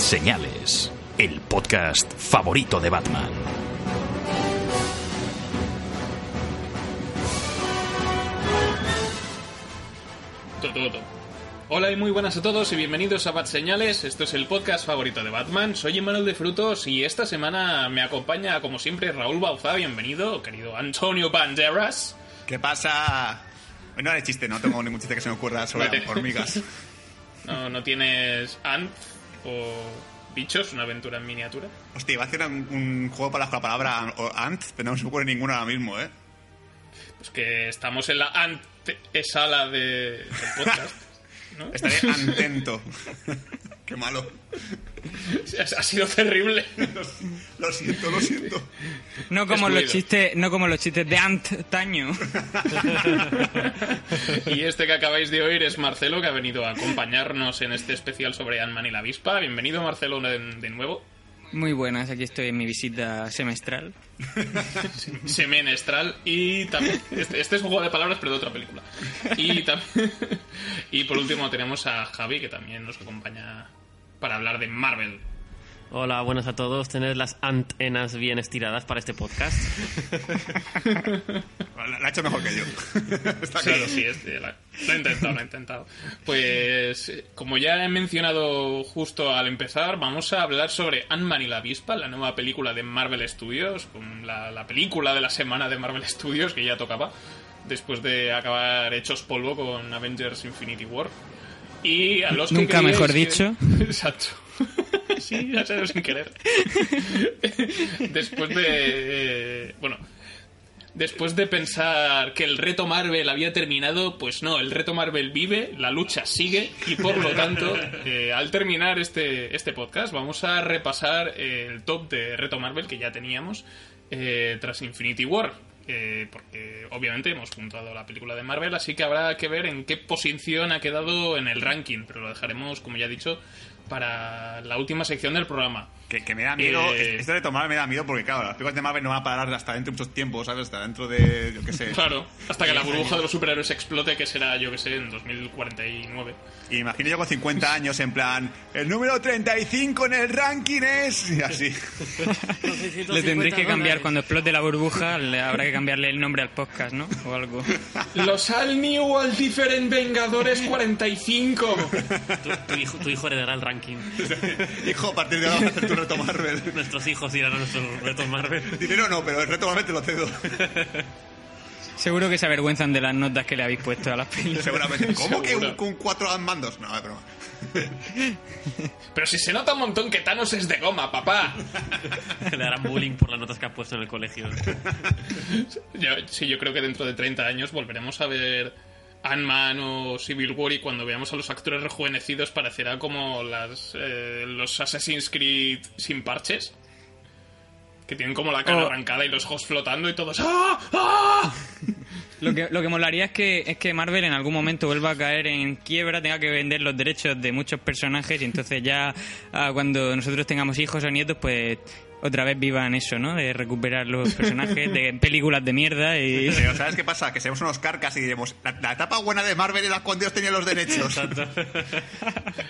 Señales, el podcast favorito de Batman. Hola y muy buenas a todos y bienvenidos a Bat Señales. Esto es el podcast favorito de Batman. Soy Emmanuel de Frutos y esta semana me acompaña, como siempre, Raúl Bauza. Bienvenido, querido Antonio Banderas. ¿Qué pasa? No es chiste, no tengo ningún chiste que se me ocurra sobre hormigas. No, no tienes Ant o bichos, una aventura en miniatura. Hostia, iba a hacer un, un juego para la palabra o- ant, pero no se me ocurre ninguno ahora mismo, ¿eh? Pues que estamos en la antesala de, del podcast. ¿no? Estaré atento. Qué malo. Ha, sido terrible. Lo siento, lo siento. No como los chistes, no como los chistes de antaño. Y este que acabáis de oír es Marcelo, que ha venido a acompañarnos en este especial sobre Ant-Man y la avispa. Bienvenido, Marcelo, de, de nuevo. Muy buenas, aquí estoy en mi visita semestral. Semenestral y también... Este, este es un juego de palabras, pero de otra película. Y, también, y por último tenemos a Javi, que también nos acompaña para hablar de Marvel. Hola, buenas a todos. Tened las antenas bien estiradas para este podcast. La, la ha hecho mejor que yo. Está Sí, claro. sí, este, la- lo he intentado, lo he intentado. Pues, eh, como ya he mencionado justo al empezar, vamos a hablar sobre Ant-Man y la avispa, la nueva película de Marvel Studios, con la, la película de la semana de Marvel Studios, que ya tocaba, después de acabar hechos polvo con Avengers Infinity War. Y a los Nunca mejor que- dicho. Exacto. sí, ya sé, sin querer. Después de... eh, bueno, Después de pensar que el reto Marvel había terminado, pues no, el reto Marvel vive, la lucha sigue y por lo tanto, eh, al terminar este, este podcast, vamos a repasar el top de reto Marvel que ya teníamos eh, tras Infinity War. Eh, porque obviamente hemos juntado la película de Marvel, así que habrá que ver en qué posición ha quedado en el ranking, pero lo dejaremos, como ya he dicho, para la última sección del programa. Que, que me da miedo. Eh, Esto de tomar me da miedo porque, claro, las películas de Marvel no van a parar hasta dentro de muchos tiempos, ¿sabes? Hasta dentro de. Yo qué sé. Claro, hasta que la burbuja de los superhéroes explote, que será, yo que sé, en 2049. Y imagino yo con 50 años, en plan. El número 35 en el ranking es. Y así. Le tendréis que cambiar cuando explote la burbuja, le habrá que cambiarle el nombre al podcast, ¿no? O algo. Los All New All Different Vengadores 45. Tu, tu hijo, tu hijo heredará el ranking. Hijo, a partir de ahora reto Marvel. Nuestros hijos irán a nuestros retos Marvel. Dinero no, pero el reto Marvel te lo cedo. Seguro que se avergüenzan de las notas que le habéis puesto a las películas. Seguramente. ¿Cómo que un, con cuatro mandos? No, es broma. Pero si se nota un montón que Thanos es de goma, papá. Le harán bullying por las notas que ha puesto en el colegio. Yo, sí, yo creo que dentro de 30 años volveremos a ver Ant-Man o Civil War y cuando veamos a los actores rejuvenecidos parecerá como las, eh, los Assassin's Creed sin parches. Que tienen como la cara Oh. arrancada y los ojos flotando y todos ¡Ah! ¡Ah! Lo que, lo que molaría es que, es que Marvel en algún momento vuelva a caer en quiebra, tenga que vender los derechos de muchos personajes y entonces ya ah, cuando nosotros tengamos hijos o nietos, pues otra vez vivan eso, ¿no? De recuperar los personajes de películas de mierda y... Pero ¿sabes qué pasa? Que seremos unos carcas y diremos, la, la etapa buena de Marvel era cuando ellos tenían los derechos.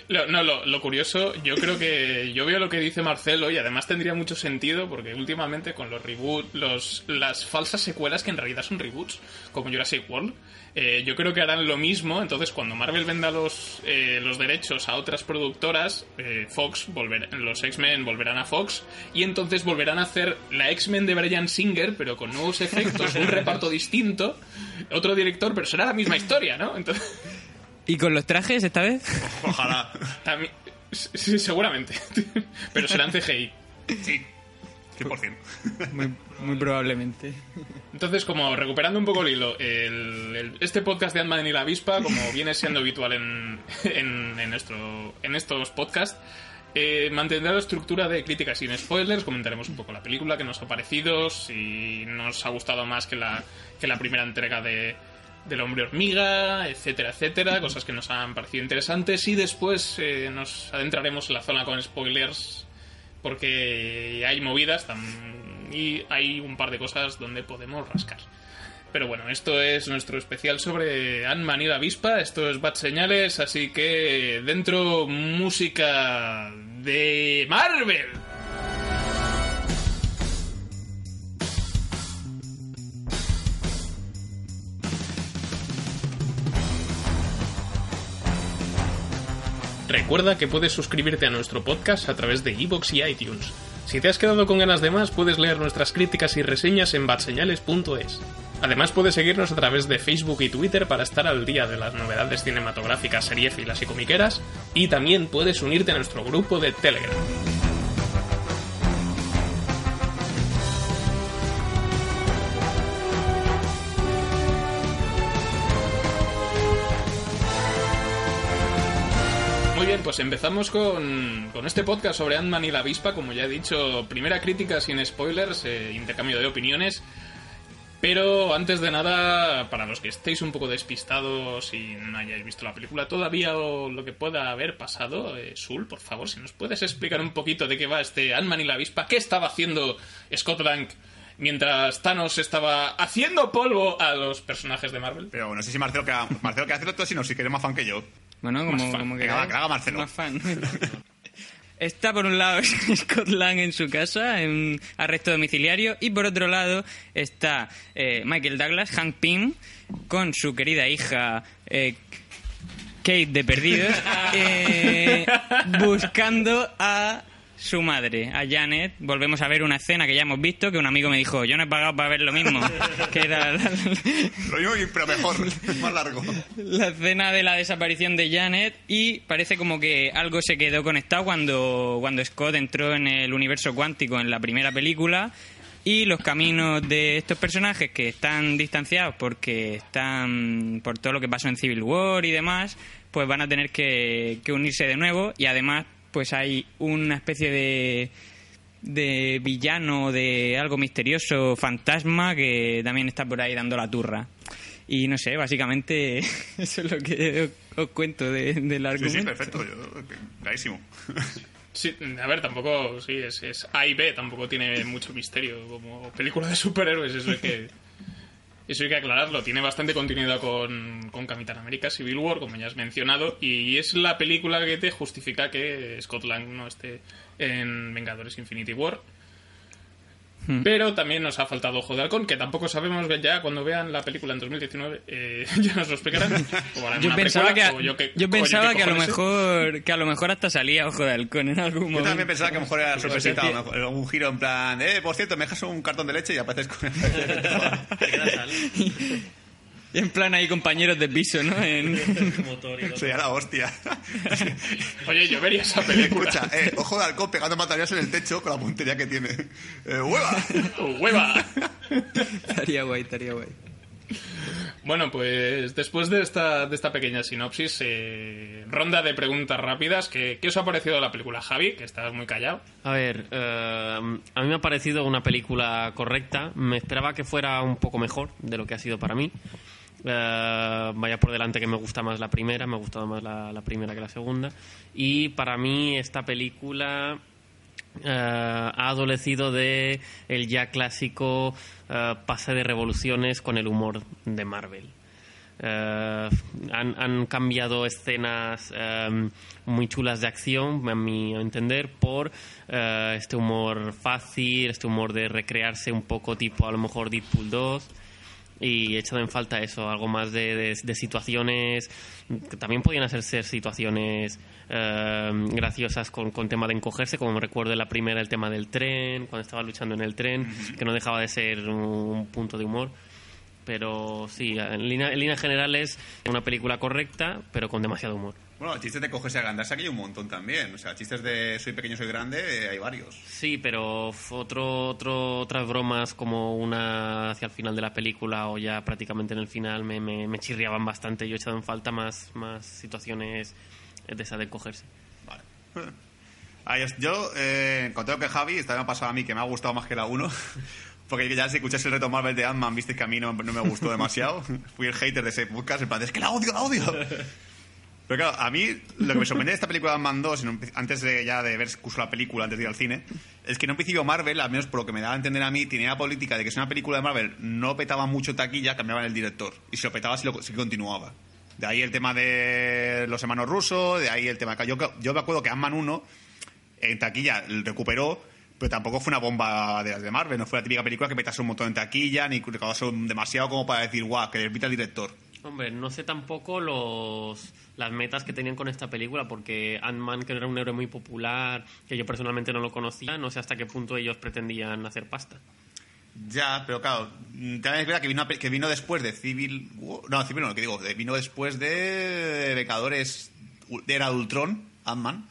Lo- no, lo, lo curioso, yo creo que yo veo lo que dice Marcelo y además tendría mucho sentido porque últimamente con los reboots, los, las falsas secuelas que en realidad son reboots, como Jurassic World, eh, yo creo que harán lo mismo. Entonces, cuando Marvel venda los, eh, los derechos a otras productoras, eh, Fox volverá, los X-Men volverán a Fox y entonces volverán a hacer la X-Men de Brian Singer, pero con nuevos efectos, un reparto distinto, otro director, pero será la misma historia, ¿no? Entonces. ¿Y con los trajes esta vez? Ojalá. También, sí, seguramente. Pero serán CGI. Sí. 100%. Muy, muy probablemente. Entonces, como recuperando un poco el hilo, el- el- este podcast de Ant-Man y la avispa, como viene siendo habitual en, en, en nuestro, en estos podcasts, Eh, mantendrá la estructura de críticas sin spoilers, comentaremos un poco la película, qué nos ha parecido, si nos ha gustado más que la, que la primera entrega de, del hombre hormiga, etcétera, etcétera, cosas que nos han parecido interesantes y después eh, nos adentraremos en la zona con spoilers porque hay movidas y hay un par de cosas donde podemos rascar. Pero bueno, esto es nuestro especial sobre Ant-Man y la avispa, esto es Bad Señales, así que dentro música de Marvel. Recuerda que puedes suscribirte a nuestro podcast a través de iVoox y iTunes. Si te has quedado con ganas de más, puedes leer nuestras críticas y reseñas en badseñales.es. Además, puedes seguirnos a través de Facebook y Twitter para estar al día de las novedades cinematográficas, seriéfilas y comiqueras. Y también puedes unirte a nuestro grupo de Telegram. Pues empezamos con, este podcast sobre Ant-Man y la avispa. Como ya he dicho, primera crítica sin spoilers, eh, intercambio de opiniones. Pero antes de nada, para los que estéis un poco despistados y no hayáis visto la película todavía o lo que pueda haber pasado, eh, Sul, por favor, si nos puedes explicar un poquito de qué va este Ant-Man y la avispa, qué estaba haciendo Scott Lang mientras Thanos estaba haciendo polvo a los personajes de Marvel. Pero no sé si Marcelo que Marcelo que hace todo, sino si quiere más fan que yo. Bueno, como, que haga Marcelo. Más fan. Está por un lado Scott Lang en su casa, en arresto domiciliario, y por otro lado está eh, Michael Douglas, Hank Pym, con su querida hija eh, Kate de Perdidos, eh, buscando a su madre, a Janet. Volvemos a ver una escena que ya hemos visto, que un amigo me dijo, yo no he pagado para ver lo mismo, que era la- Lo mismo, pero mejor, más largo. la escena de la desaparición de Janet y parece como que algo se quedó conectado cuando, cuando Scott entró en el universo cuántico en la primera película y los caminos de estos personajes que están distanciados porque están por todo lo que pasó en Civil War y demás, pues van a tener que, que unirse de nuevo y además pues hay una especie de de villano, de algo misterioso, fantasma, que también está por ahí dando la turra. Y no sé, básicamente eso es lo que os, os cuento de- del Sí, argumento. sí, perfecto. Yo, clarísimo. Sí, a ver, tampoco, sí, es, es A y B, tampoco tiene mucho misterio como película de superhéroes, eso hay que, eso hay que aclararlo. Tiene bastante continuidad con, con Capitán América Civil War, como ya has mencionado, y es la película que te justifica que Scott Lang no esté en Vengadores Infinity War. Hmm. Pero también nos ha faltado Ojo de Halcón, que tampoco sabemos ya cuando vean la película en 2019, eh, ya nos lo explicarán. Yo pensaba, que, a- yo yo pensaba que a lo mejor que a lo mejor hasta salía Ojo de Halcón en algún Yo momento. también pensaba que a lo mejor era sorpresita, sí. a lo mejor un giro en plan, eh, por cierto, me dejas un cartón de leche y apareces con Y en plan ahí compañeros de piso, ¿no? En- motor y todo. Sería la hostia. Oye, yo vería esa película. Escucha, eh, ojo de halcón pegando materiales en el techo con la puntería que tiene. Eh, ¡Hueva! ¡Hueva! estaría guay, estaría guay. Bueno, pues después de esta, de esta pequeña sinopsis, eh, ronda de preguntas rápidas. ¿Qué, ¿Qué os ha parecido la película, Javi? Que estás muy callado. A ver, eh, a mí me ha parecido una película correcta. Me esperaba que fuera un poco mejor de lo que ha sido para mí. Eh, vaya por delante que me gusta más la primera, me ha gustado más la, la primera que la segunda. Y para mí esta película eh, ha adolecido de el ya clásico eh, pase de revoluciones con el humor de Marvel. Han, han cambiado escenas eh, muy chulas de acción, a mi entender, por este humor fácil, este humor de recrearse un poco tipo a lo mejor Deadpool 2 y he echado en falta eso, algo más de, de- de situaciones que también podían hacer ser situaciones eh, graciosas con, con tema de encogerse, como me recuerdo en la primera el tema del tren, cuando estaba luchando en el tren, que no dejaba de ser un, un punto de humor. Pero sí, en línea- en líneas generales, una película correcta, pero con demasiado humor. Bueno, chistes de cogerse a agrandarse aquí hay un montón también. O sea, chistes de soy pequeño, soy grande, eh, hay varios. Sí, pero otro, otro, otras bromas como una hacia el final de la película o ya prácticamente en el final me, me, me chirriaban bastante. Yo he echado en falta más, más situaciones de esa de cogerse. Vale. Ah, yo- eh, conteo que Javi, esta me ha pasado a mí que me ha gustado más que la 1. Porque ya si escucháis el reto Marvel de Ant-Man, viste que a mí no, no me gustó demasiado. Fui el hater de ese podcast, en plan, es que la odio, la odio. Pero claro, a mí lo que me sorprende de esta película de Ant-Man 2, en un- antes de ya de ver incluso la película, antes de ir al cine, es que en un principio Marvel, al menos por lo que me daba a entender a mí, tenía la política de que si una película de Marvel no petaba mucho taquilla, cambiaban el director. Y si lo petaba, sí, lo, sí continuaba. De ahí el tema de los hermanos rusos, de ahí el tema... Yo, yo me acuerdo que Ant-Man 1 en taquilla recuperó, pero tampoco fue una bomba de, de Marvel. No fue la típica película que petase un montón en taquilla, ni que demasiado como para decir, guau, que repita el director. Hombre, no sé tampoco los las metas que tenían con esta película, porque Ant-Man, que era un héroe muy popular, que yo personalmente no lo conocía, no sé hasta qué punto ellos pretendían hacer pasta. Ya, pero claro, también es verdad que vino, que vino después de Civil War- No, Civil no, lo que digo, vino después de Vengadores de Era Ultron, Ant-Man.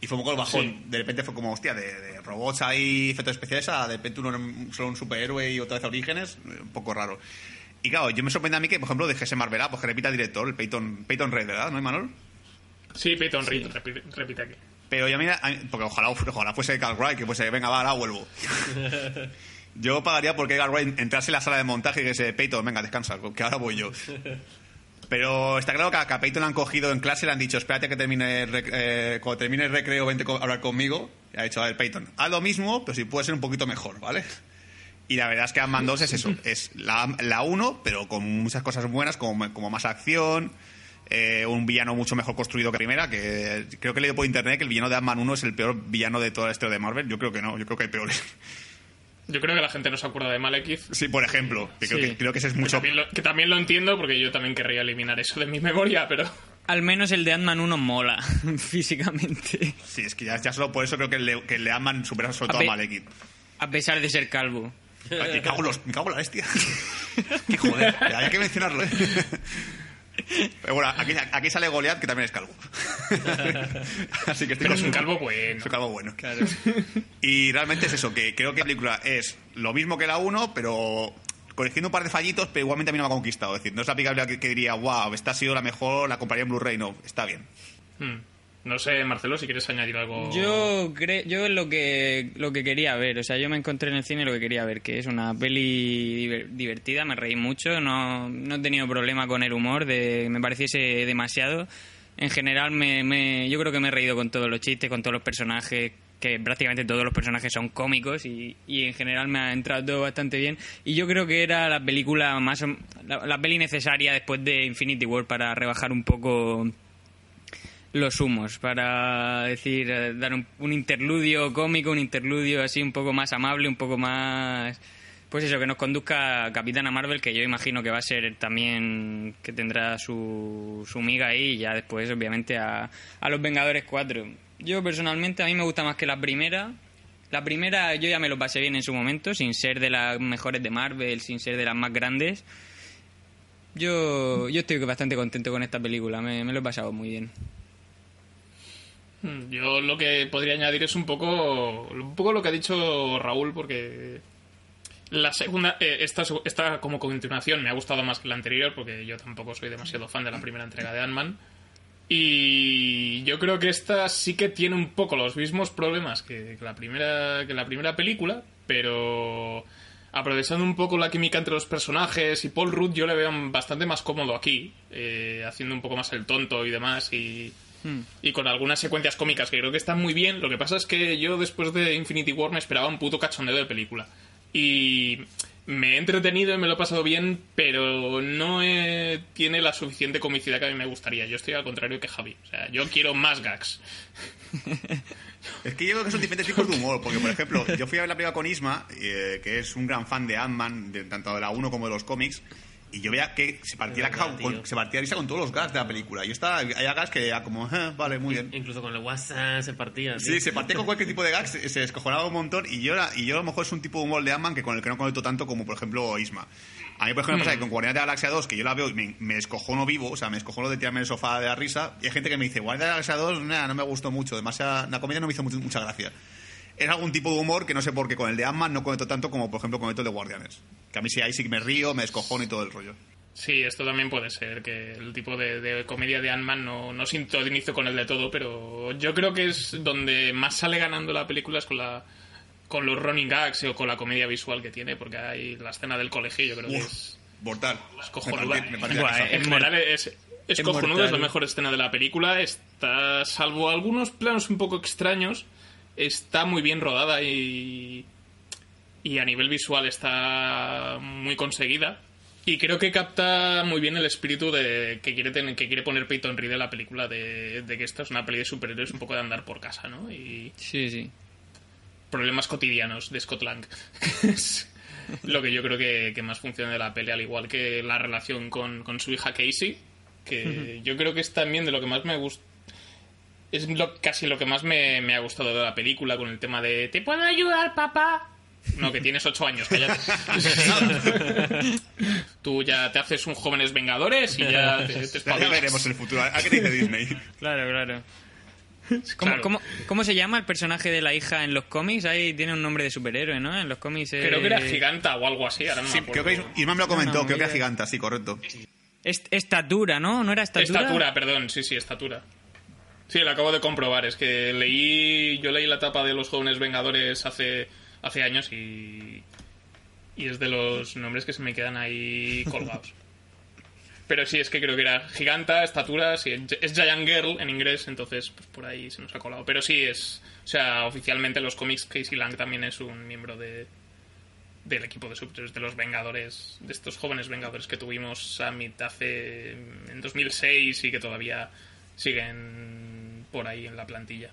Y fue un poco el bajón. Sí. De repente fue como, hostia, de, de robots ahí, efectos especiales, a de repente uno solo un superhéroe y otra vez a orígenes. Un poco raro. Y claro, yo me sorprende a mí que, por ejemplo, dejese Marvel, pues que repita el director, el Peyton, Peyton Red, ¿verdad? ¿No, Manuel? Sí, Peyton Reed, repite, repite aquí. Pero ya mira, a mí- porque ojalá, ojalá fuese Carl Wright, que fuese, venga, va, ahora vuelvo. yo pagaría porque Carl Wright entrase en la sala de montaje y que se Peyton, venga, descansa, que ahora voy yo. Pero está claro que a que a Peyton le han cogido en clase, le han dicho, espérate que termine el rec- eh, cuando termine el recreo, vente a hablar conmigo. Y ha dicho, a ver, Peyton, haz lo mismo, pero si puede ser un poquito mejor, ¿vale? Y la verdad es que Ant-Man 2 es eso, es la, la 1, pero con muchas cosas buenas, como, como más acción, eh, un villano mucho mejor construido que la primera, que creo que he leído por internet que el villano de Ant-Man 1 es el peor villano de toda la historia de Marvel. Yo creo que no, yo creo que hay peores. Yo creo que la gente no se acuerda de Malekith. Sí, por ejemplo, que creo, Sí. que, creo que ese es Que mucho... también, lo, que también lo entiendo porque yo también querría eliminar eso de mi memoria, pero... Al menos el de Ant-Man 1 mola físicamente. Sí, es que ya, ya solo por eso creo que el de, que el de Ant-Man supera sobre todo a A Malekith. A pesar de ser calvo. Ay, Me cago, los- me cago la bestia. Qué joder, hay que mencionarlo, ¿eh? Pero bueno, aquí, aquí sale Goliath, que también es calvo. Así que estoy Pero es un calvo bueno. Es un calvo bueno. Y realmente es eso, que creo que la película es lo mismo que la 1, pero corrigiendo un par de fallitos, pero igualmente a mí no me ha conquistado. Es decir, no es la película que, que diría, wow, esta ha sido la mejor, la compraría en Blu-ray, no, está bien. Hmm. No sé, Marcelo, si quieres añadir algo... Yo cre yo lo que lo que quería ver, o sea, yo me encontré en el cine lo que quería ver, que es una peli diver- divertida, me reí mucho, no, no he tenido problema con el humor, de me pareciese demasiado. En general me, me- yo creo que me he reído con todos los chistes, con todos los personajes, que prácticamente todos los personajes son cómicos y, y en general me ha entrado bastante bien. Y yo creo que era la película más la, la peli necesaria después de Infinity War para rebajar un poco los humos para decir eh, dar un, interludio cómico un interludio así un poco más amable un poco más pues eso que nos conduzca Capitana Marvel que yo imagino que va a ser también que tendrá su, su miga ahí y ya después obviamente a, a los Vengadores 4 yo personalmente a mí me gusta más que la primera. La primera yo ya me lo pasé bien en su momento sin ser de las mejores de Marvel sin ser de las más grandes. Yo, yo estoy bastante contento con esta película, me lo he pasado muy bien. Hmm, Yo lo que podría añadir es un poco, un poco lo que ha dicho Raúl, porque la segunda, eh, esta, esta como continuación me ha gustado más que la anterior, porque yo tampoco soy demasiado fan de la primera entrega de Ant-Man. Y yo creo que esta sí que tiene un poco los mismos problemas que, que la primera que la primera película, pero aprovechando un poco la química entre los personajes y Paul Rudd yo le veo bastante más cómodo aquí, eh, haciendo un poco más el tonto y demás y, y con algunas secuencias cómicas que creo que están muy bien. Lo que pasa es que yo después de Infinity War me esperaba un puto cachondeo de película. Y me he entretenido y me lo he pasado bien, pero no eh, tiene la suficiente comicidad que a mí me gustaría. Yo estoy al contrario que Javi. O sea, yo quiero más gags. Es que yo creo que son diferentes tipos de humor, porque por ejemplo, yo fui a ver la película con Isma, eh, que es un gran fan de Ant-Man, de- tanto de la 1 como de los cómics, y yo veía que se partía, la caja con- se partía risa con todos los gags de la película. Yo estaba, había gags que era como, "Eh, vale, muy bien. Incluso con el WhatsApp se partía. Sí, tío. se partía con cualquier tipo de gags, se, se descojonaba un montón y yo, era- y yo a lo mejor es un tipo de humor de Ant-Man que con el que no conecto tanto como, por ejemplo, Isma. A mí, por ejemplo, me pasa que con Guardianes de la Galaxia 2, que yo la veo y me, me descojono vivo, o sea, me descojono de tirarme el sofá de la risa, y hay gente que me dice, Guardianes de la Galaxia 2, nah, no me gustó mucho, demasiada, la comedia no me hizo mucho- mucha gracia. Es algún tipo de humor que no sé por qué con el de Ant-Man no conecto tanto como, por ejemplo, con el de Guardianes. Que a mí sí, ahí sí que me río, me descojono y todo el rollo. Sí, esto también puede ser, que el tipo de, de comedia de Ant-Man no, no sintonizo con el de todo, pero yo creo que es donde más sale ganando la película es con la con los running gags o con la comedia visual que tiene, porque hay la escena del colegio, yo creo que es, mortal. es cojonuda. En general es, es es cojonuda, es la mejor escena de la película. Está, salvo algunos planos un poco extraños, está muy bien rodada y, y a nivel visual está muy conseguida. Y creo que capta muy bien el espíritu de que quiere tener, que quiere poner Peyton Reed en la película de, de que esta es una peli de superhéroes un poco de andar por casa, ¿no? Y Sí, sí. problemas cotidianos de Scott Lang. que es lo que yo creo que, que más funciona de la peli, al igual que la relación con, con su hija Casey, que yo creo que es también de lo que más me gusta. Es lo- casi lo que más me, me ha gustado de la película, con el tema de ¿Te puedo ayudar, papá? No, que tienes ocho años, cállate. Tú ya te haces un Jóvenes Vengadores y ya te, te Ya veremos el futuro. ¿A qué te dice Disney? Claro, claro. ¿Cómo, Claro. cómo- cómo se llama el personaje de la hija en los cómics? Ahí tiene un nombre de superhéroe, ¿no? En los cómics. eh, Creo que era giganta o algo así, ahora no Sí, me creo que me lo comentó, No, creo que era giganta, sí, correcto. est- estatura, ¿no? ¿No era estatura? Estatura, perdón, sí, sí, estatura. Sí, lo acabo de comprobar. Es que leí, yo leí la etapa de los jóvenes Vengadores hace, hace años y, y es de los nombres que se me quedan ahí colgados. Pero sí, es que creo que era giganta, estatura, sí, es Giant Girl en inglés, entonces pues por ahí se nos ha colado. Pero sí, es, o sea, oficialmente en los cómics Casey Lang también es un miembro de, del equipo de superhéroes de los Vengadores, de estos jóvenes Vengadores que tuvimos a mitad hace en 2006 y que todavía siguen por ahí en la plantilla.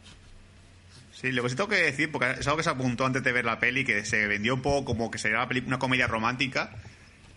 Sí, lo que sí tengo que decir, porque es algo que se apuntó antes de ver la peli, que se vendió un poco como que sería una, comedia romántica.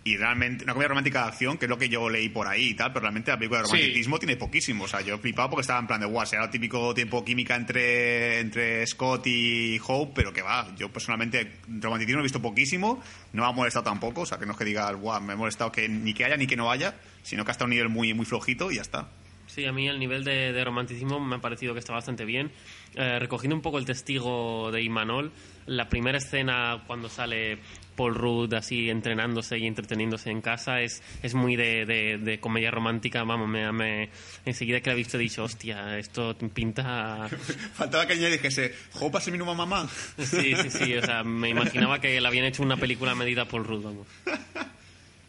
Y realmente, una comedia romántica de acción, que es lo que yo leí por ahí y tal, pero realmente la película de Sí. romanticismo tiene poquísimo. O sea, yo flipaba porque estaba en plan de, guau, será el típico tiempo química entre, entre Scott y Hope, pero que va, yo personalmente romanticismo he visto poquísimo, no me ha molestado tampoco, o sea, que no es que diga, guau, me ha molestado que ni que haya ni que no haya, sino que hasta un nivel muy, muy flojito y ya está. Sí, a mí el nivel de, de romanticismo me ha parecido que está bastante bien. Eh, recogiendo un poco el testigo de Imanol, la primera escena cuando sale Paul Rudd así entrenándose y entreteniéndose en casa es, es muy de, de- de comedia romántica. Vamos, me, me- enseguida que la he visto he dicho, hostia, esto pinta... Faltaba que añadir dijese, Hope es mi nueva mamá. Sí, sí, sí, o sea, me imaginaba que le habían hecho una película a medida Paul Rudd, vamos.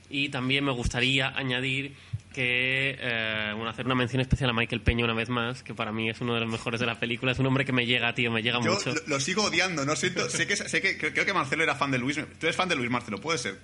Y también me gustaría añadir que, eh, bueno, hacer una mención especial a Michael Peña una vez más, que para mí es uno de los mejores de la película. Es un hombre que me llega, tío, me llega Yo mucho. lo, lo sigo odiando, no siento, sé que, sé que creo, creo que Marcelo era fan de Luis. ¿Tú eres fan de Luis, Marcelo? ¿Puede ser?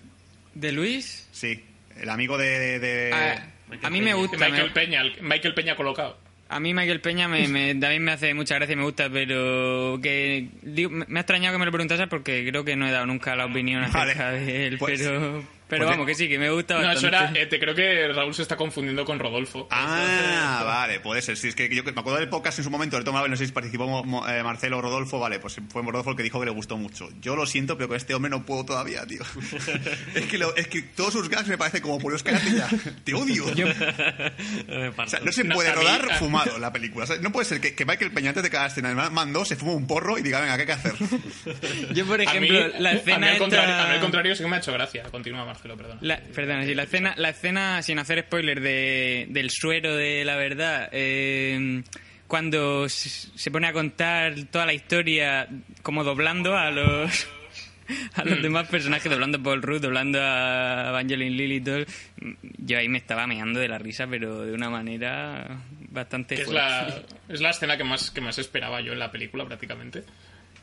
¿De Luis? Sí, el amigo de... de- Ah, Michael a mí me Peña. gusta. Michael me- Peña, el- Michael Peña colocado. A mí Michael Peña me, me- también me hace mucha gracia y me gusta, pero que digo, me me ha extrañado que me lo preguntases porque creo que no he dado nunca la opinión acerca Vale. de él, Pues- pero, pero pues- vamos, que sí, que me gusta No, bastante. eso era. eh, te creo que Raúl se está confundiendo con Rodolfo. Ah, vale, puede ser. Sí, es que yo me acuerdo del podcast en su momento, de tomaba, no sé si participó Mo- Mo- eh, Marcelo o Rodolfo, vale, pues fue Rodolfo el que dijo que le gustó mucho. Yo lo siento, pero con este hombre no puedo todavía, tío. es, que lo- es que todos sus gags me parece como por cállate ya. Te odio. O sea, no se No, puede rodar fumado la película. O sea, no puede ser que, que Michael Peña antes de cada escena de mando se fuma un porro y diga, venga, ¿qué hay que hacer? Yo, por mí, ejemplo, la a mí escena al esta- contrario, a mí al contrario sí que me ha hecho gracia. Continúa, Marcelo, perdona. La, perdona, sí, la escena, la escena, sin hacer spoiler, de, del suero de la verdad, eh, cuando se pone a contar toda la historia como doblando a los a los demás personajes, doblando a Paul Rudd, doblando a Evangeline Lilly y todo, yo ahí me estaba meando de la risa, pero de una manera bastante es fuerte. la, es la escena que más, que más esperaba yo en la película, prácticamente.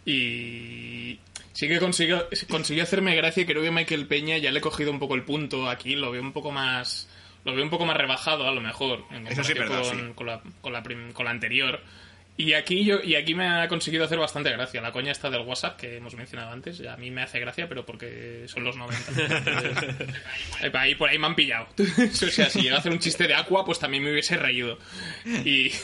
Y sí que consiguió, consiguió hacerme gracia creo que Michael Peña ya le he cogido un poco el punto aquí, lo veo un poco más... Lo veo un poco más rebajado, a lo mejor, en Eso sí verdad, con, sí. con la, con, la prim- con la anterior. Y aquí, yo, y aquí me ha conseguido hacer bastante gracia. La coña esta del WhatsApp que hemos mencionado antes, a mí me hace gracia, pero porque son los 90. Entonces, ahí, por ahí me han pillado. o sea, si llega a hacer un chiste de Aqua, pues también me hubiese reído. Y...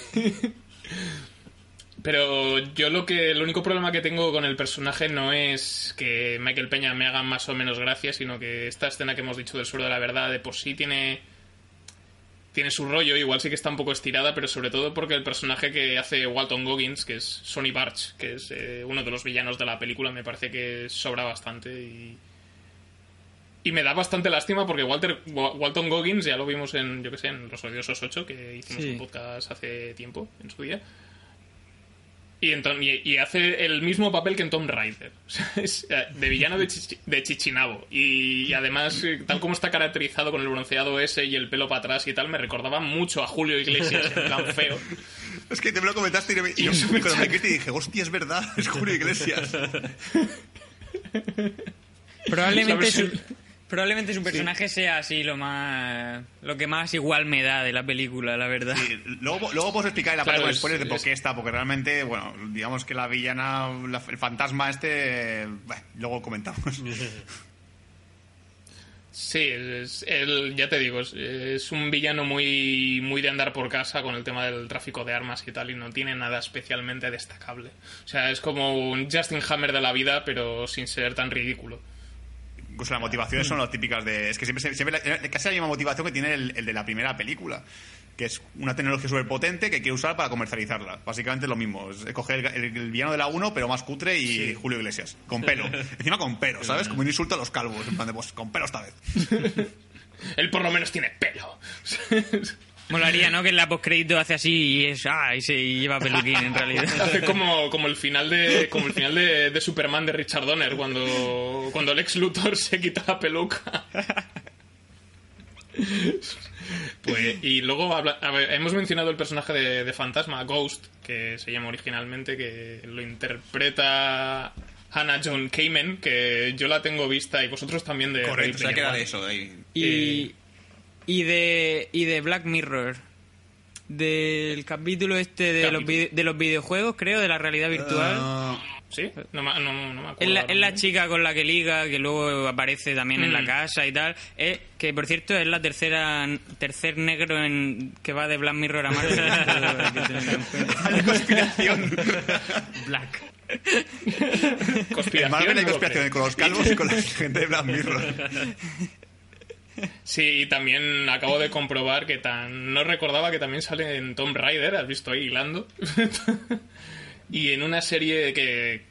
Pero yo lo que el único problema que tengo con el personaje no es que Michael Peña me haga más o menos gracia, sino que esta escena que hemos dicho del suelo de la verdad de por sí tiene tiene su rollo, igual sí que está un poco estirada, pero sobre todo porque el personaje que hace Walton Goggins, que es Sonny Barch, que es eh, uno de los villanos de la película, me parece que sobra bastante y Y me da bastante lástima porque Walter Wa- Walton Goggins, ya lo vimos en, yo que sé, en Los Odiosos 8, que hicimos Sí. un podcast hace tiempo, en su día. Y, en Tom- y, y hace el mismo papel que en Tom Raider. O sea, es eh, de villano de, Chichi- de Chichinabo. Y, y además, eh, tal como está caracterizado con el bronceado ese y el pelo para atrás y tal, me recordaba mucho a Julio Iglesias, en plan feo. Es que te me lo comentaste y, me- y yo me y dije, hostia, es verdad, es Julio Iglesias. Probablemente. Probablemente su personaje sea así lo más lo que más igual me da de la película, la verdad. Y luego, luego puedo explicar la parte Claro, es- spoilers de por qué está, porque realmente, bueno, digamos que la villana, la- el fantasma este, bueno, luego comentamos. Sí, es, él, ya te digo, es, es un villano muy, muy de andar por casa con el tema del tráfico de armas y tal, y no tiene nada especialmente destacable. O sea, es como un Justin Hammer de la vida, pero sin ser tan ridículo. Incluso las motivaciones son las típicas de. Es que siempre, siempre la- casi la misma motivación que tiene el, el de la primera película. Que es una tecnología súper potente que quiere usar para comercializarla. Básicamente es lo mismo. Es coger el, el- el villano de la 1, pero más cutre y Julio Iglesias. Con pelo. Encima con pelo, ¿sabes? Como un insulto a los calvos. En plan de, pues con pelo esta vez. Él por lo menos tiene pelo. Molaría, ¿no? Que en la postcrédito hace así y es ah, y se lleva peluquín en realidad. Hace como, como el final de como el final de, de Superman de Richard Donner cuando, cuando Lex Luthor se quita la peluca. Pues, y luego habla- a ver, hemos mencionado el personaje de, de Fantasma, Ghost, que se llama originalmente, que lo interpreta Hannah John Kamen, que yo la tengo vista y vosotros también de Correcto, o sea, Ready que era Player de eso. de ahí. Y, y de y de Black Mirror. Del capítulo este de los, Capítulo. vide- de los videojuegos, creo, de la realidad virtual. Ah, ¿Sí? No, no, no me acuerdo. Es la, es la chica con la que liga, que luego aparece también en la Mm. casa y tal. Es, que por cierto es la tercera tercer negro en que va de Black Mirror a Marvel. Hay conspiración. Black. Conspiración, En Marvel hay conspiración con los calvos y con la gente de Black Mirror. Sí, y también acabo de comprobar que tan no recordaba que también sale en Tomb Raider, has visto ahí hilando. y en una serie que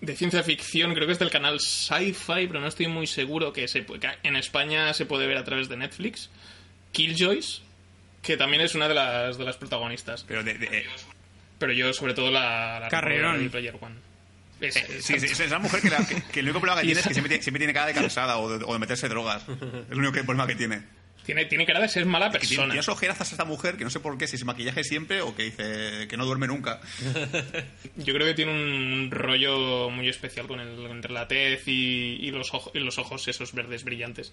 de ciencia ficción, creo que es del canal Sci-Fi, pero no estoy muy seguro que, se, que en España se puede ver a través de Netflix. Killjoys, que también es una de las, de las protagonistas. Pero de, de- eh, Pero yo, sobre todo, la, la Carrerón. Player One. Es- eh, es- sí, es esa mujer que, la- que- que el único problema que tiene es que siempre tiene, siempre tiene cara de cansada o de, o de meterse drogas. Es el único problema que tiene. Tiene, tiene cara de ser mala Que tiene, persona. tiene ojerazas esta mujer que no sé por qué, si se maquillaje siempre o que dice que no duerme nunca. Yo creo que tiene un rollo muy especial con el, entre la tez y, y los ojos, y los ojos esos verdes brillantes.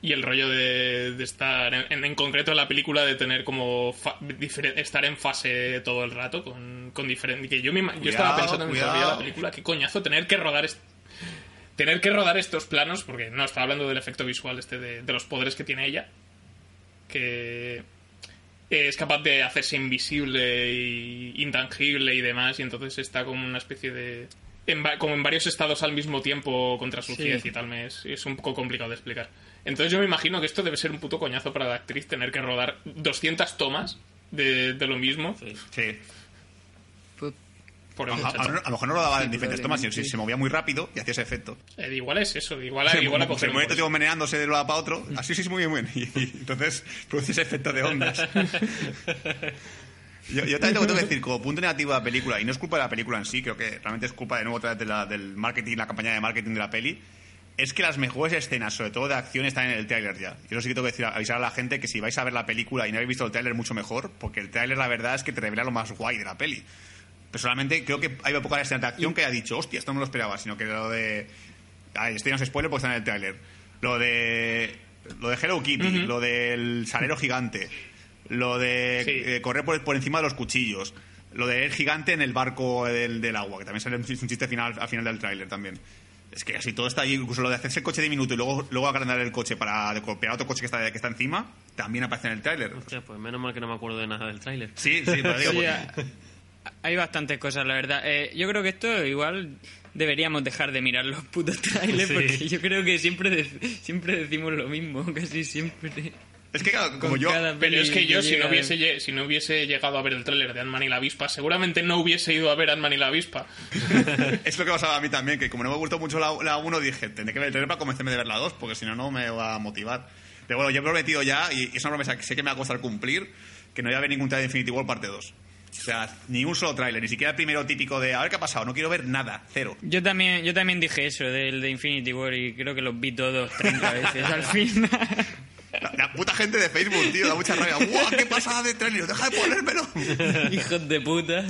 Y el rollo de, de estar, en, en concreto en la película, de tener como fa- difere- estar en fase todo el rato con, con diferente... Que yo, me ima- yo estaba pensando veía cuidado. la película, qué coñazo tener que rodar... Tener que rodar estos planos, porque no, estaba hablando del efecto visual este de, de los poderes que tiene ella, que es capaz de hacerse invisible y intangible y demás, y entonces está como una especie de... en va- como en varios estados al mismo tiempo contra su Sí. y tal, es, es un poco complicado de explicar. Entonces yo me imagino que esto debe ser un puto coñazo para la actriz tener que rodar 200 tomas de, de lo mismo Sí. Pues, por el A, a- muchacho. a lo mejor no lo daba en Sí, diferentes tomas, sino si se movía muy rápido y hacía ese efecto. Eh, igual es eso, igual, a- Se, igual a se mueve todo meneándose de un lado para otro. Así sí, sí, muy bien, muy bien. Y, y entonces produce ese efecto de ondas. Yo, yo también tengo, tengo que decir, como punto negativo de la película, y no es culpa de la película en sí, creo que realmente es culpa de nuevo otra vez de la- del marketing, la campaña de marketing de la peli, es que las mejores escenas, sobre todo de acción, están en el tráiler ya. Yo sí que tengo que decir, avisar a la gente que si vais a ver la película y no habéis visto el tráiler, mucho mejor, porque el tráiler la verdad es que te revela lo más guay de la peli. Personalmente creo que hay pocas escenas de acción que haya dicho, hostia, esto no me lo esperaba, sino que lo de... Ay, esto ya no es spoiler porque está en el tráiler. Lo de... Lo de Hello Kitty, lo del salero gigante, lo de Sí. eh, correr por, por encima de los cuchillos, lo de el gigante en el barco del, del agua, que también sale un, chiste final, al final del tráiler también. Es que así todo está ahí, incluso lo de hacerse el coche de minuto y luego, luego agrandar el coche para golpear a otro coche que está, que está encima, también aparece en el tráiler. Hostia, pues menos mal que no me acuerdo de nada del tráiler. Sí, sí, pero digo, pues- hay bastantes cosas, la verdad. Eh, yo creo que esto igual deberíamos dejar de mirar los putos trailers Sí. porque yo creo que siempre, de- siempre decimos lo mismo, casi siempre. Es que, claro, como yo. cada Pero es que yo, si no, hubiese, si no hubiese llegado a ver el tráiler de Ant-Man y la avispa, seguramente no hubiese ido a ver Ant-Man y la avispa. Es lo que pasaba a mí también, que como no me gustó mucho la, la 1, dije, tendré que ver el trailer para convencerme de ver la 2, porque si no, no me va a motivar. Pero bueno, yo he prometido ya, y es una promesa que sé que me va a costar cumplir, que no voy a ver ningún trailer de Infinity War parte 2. O sea, ni un solo tráiler, ni siquiera el primero típico de, a ver qué ha pasado, no quiero ver nada, cero. Yo también, yo también dije eso del de Infinity War y creo que los vi todos 30 veces al final. La, la puta gente de Facebook, tío, da mucha rabia. ¡Guau, qué pasada de trailer! ¡Deja de ponérmelo! Hijos de puta.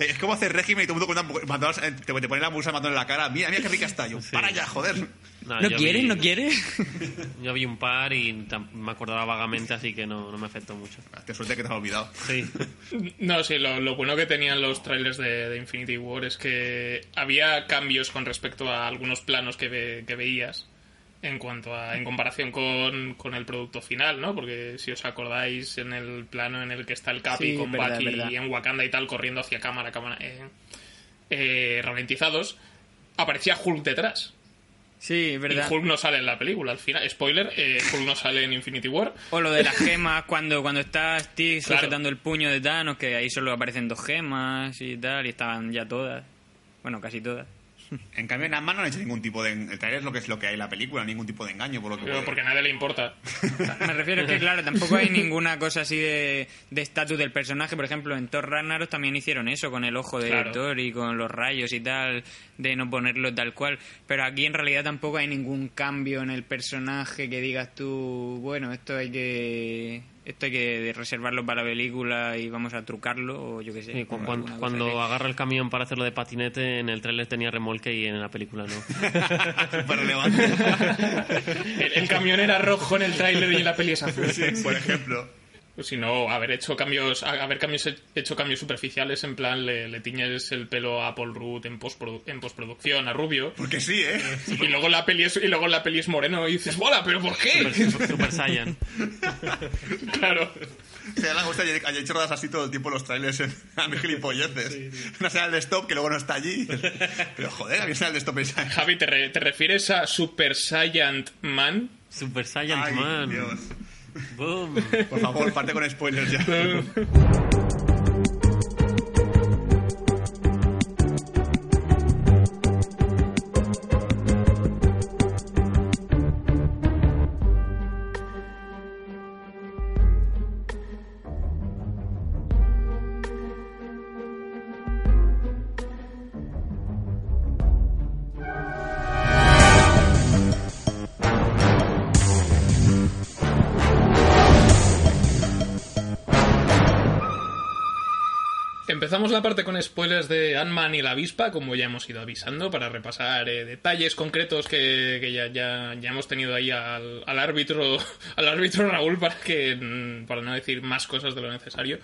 Es como hacer régimen y todo el mundo con una- te, te ponen la de McDonald's en la cara. Mira, mira qué rica está. Yo, para ya, joder. ¿No yo quieres? vi- ¿No quieres? Yo vi un par y me acordaba vagamente, así que no, no me afectó mucho. Te suerte que te has olvidado. Sí. No, sí, lo, lo bueno que tenían los trailers de, de Infinity War es que había cambios con respecto a algunos planos que, ve- que veías en cuanto a en comparación con, con el producto final, ¿no? Porque si os acordáis en el plano en el que está el Capi Sí, con verdad, Bucky verdad. en Wakanda y tal corriendo hacia cámara, cámara eh, eh, ralentizados, aparecía Hulk detrás. Sí, es verdad. Y Hulk no sale en la película, al final, spoiler, eh, Hulk no sale en Infinity War. O lo de las gemas, cuando, cuando está Steve Claro. sujetando el puño de Thanos, que ahí solo aparecen dos gemas y tal, y estaban ya todas. Bueno, casi todas. En cambio, en Ant-Man no han hecho ningún tipo de... El trailer es lo que es lo que hay en la película, ningún tipo de engaño, por lo que Pero puede- porque a nadie le importa. Me refiero que, claro, tampoco hay ninguna cosa así de de estatus del personaje. Por ejemplo, en Thor Ragnarok también hicieron eso, con el ojo de Claro. Thor y con los rayos y tal, de no ponerlo tal cual. Pero aquí en realidad tampoco hay ningún cambio en el personaje que digas tú, bueno, esto hay que esto hay que reservarlo para la película y vamos a trucarlo, o yo qué sé. Sí, cuando que- agarra el camión para hacerlo de patinete, en el trailer tenía remolque y en la película no. Relevante. El, el camión era rojo en el tráiler y en la peli es azul. Sí, por ejemplo. Pues si no, haber hecho cambios, haber cambios hecho cambios superficiales, en plan le, le tiñes el pelo a Paul Rudd en, postprodu- en postproducción a rubio. Porque sí, ¿eh? Y luego la peli es, y luego la peli es moreno y dices, ¡Bola! ¿Pero por qué? Super, Super Saiyan. claro. Se da la gusta hecho rodas así todo el tiempo los trailers en, a mis gilipolleces. Una señal de stop que luego no está allí. Pero joder, había señal de stop esa. Javi, ¿te, re- te refieres a Super Saiyan Man? Super Saiyan Ay, Man. Dios. Boom. Por favor, parte con spoilers ya. Empezamos la parte con spoilers de Ant-Man y la avispa, como ya hemos ido avisando, para repasar eh, detalles concretos que, que ya, ya, ya hemos tenido ahí al, al árbitro al árbitro Raúl para que mm, para no decir más cosas de lo necesario.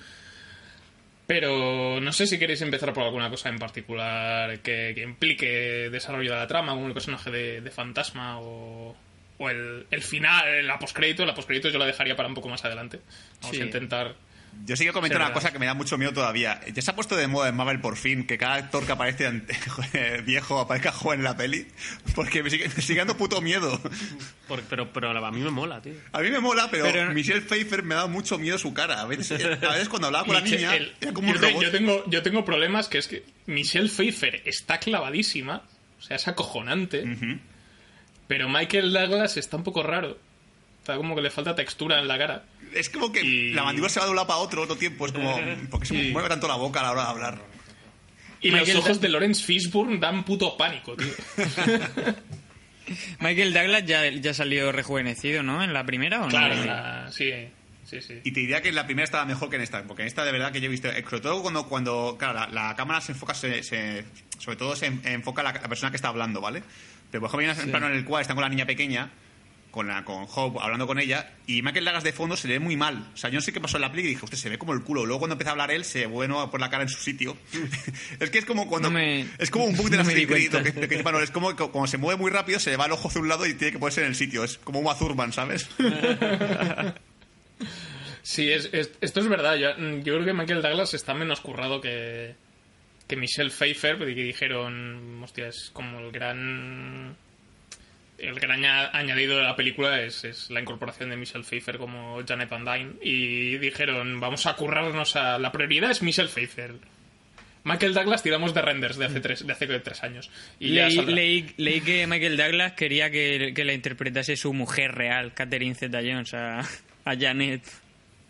Pero no sé si queréis empezar por alguna cosa en particular que, que implique desarrollo de la trama, como el personaje de, de Fantasma o, o el, el final, la postcrédito. La postcrédito yo la dejaría para un poco más adelante. Vamos Sí. a intentar Yo sí que comento Sí, una cosa que me da mucho miedo todavía. Ya se ha puesto de moda en Marvel por fin que cada actor que aparece ante- joder, viejo aparezca joven en la peli. Porque me sigue, me sigue dando puto miedo. Por- pero, pero a mí me mola, tío. A mí me mola, pero, Pero- Michelle Pfeiffer me da mucho miedo su cara. A veces, a veces cuando hablaba con la niña, el- era como un yo, te- robot. yo tengo, yo tengo problemas que es que Michelle Pfeiffer está clavadísima, o sea, es acojonante, pero Michael Douglas está un poco raro. Está como que le falta textura en la cara. Es como que Y- la mandíbula se va de un lado para otro todo tiempo. Es como. porque se Y- mueve tanto la boca a la hora de hablar. Y Michael los ojos de Lawrence Fishburne dan puto pánico, tío. Michael Douglas ya, ya salió rejuvenecido, ¿no? En la primera o no? Claro, la- sí, sí, sí. Y te diría que en la primera estaba mejor que en esta, porque en esta de verdad que yo he visto, sobre todo cuando, cuando claro, la, la cámara se enfoca, se, se- sobre todo se en- enfoca a la, la persona que está hablando, ¿vale? Pero por ejemplo hay un plano en el cual están con la niña pequeña, con, la, con Hope, hablando con ella, y Michael Douglas de fondo se le ve muy mal. O sea, yo no sé qué pasó en la peli y dije, usted se ve como el culo. Luego cuando empieza a hablar él, se ve bueno por la cara en su sitio. es que es como cuando... No me- es como un bug de no la lo que- que dice Manuel, es como que cuando se mueve muy rápido, se le va el ojo hacia un lado y tiene que ponerse en el sitio. Es como un Azurban, ¿sabes? Sí, es, es- esto es verdad. Yo, yo creo que Michael Douglas está menos currado que, que Michelle Pfeiffer, porque dijeron, hostia, es como el gran... el gran aña- añadido de la película es, es la incorporación de Michelle Pfeiffer como Janet Van Dyne. Y dijeron, vamos a currarnos a... La prioridad es Michelle Pfeiffer. Michael Douglas tiramos de renders de hace tres, de hace tres años. Y Leí, leí- leí que Michael Douglas quería que, que la interpretase su mujer real, Catherine Zeta-Jones, a, a Janet.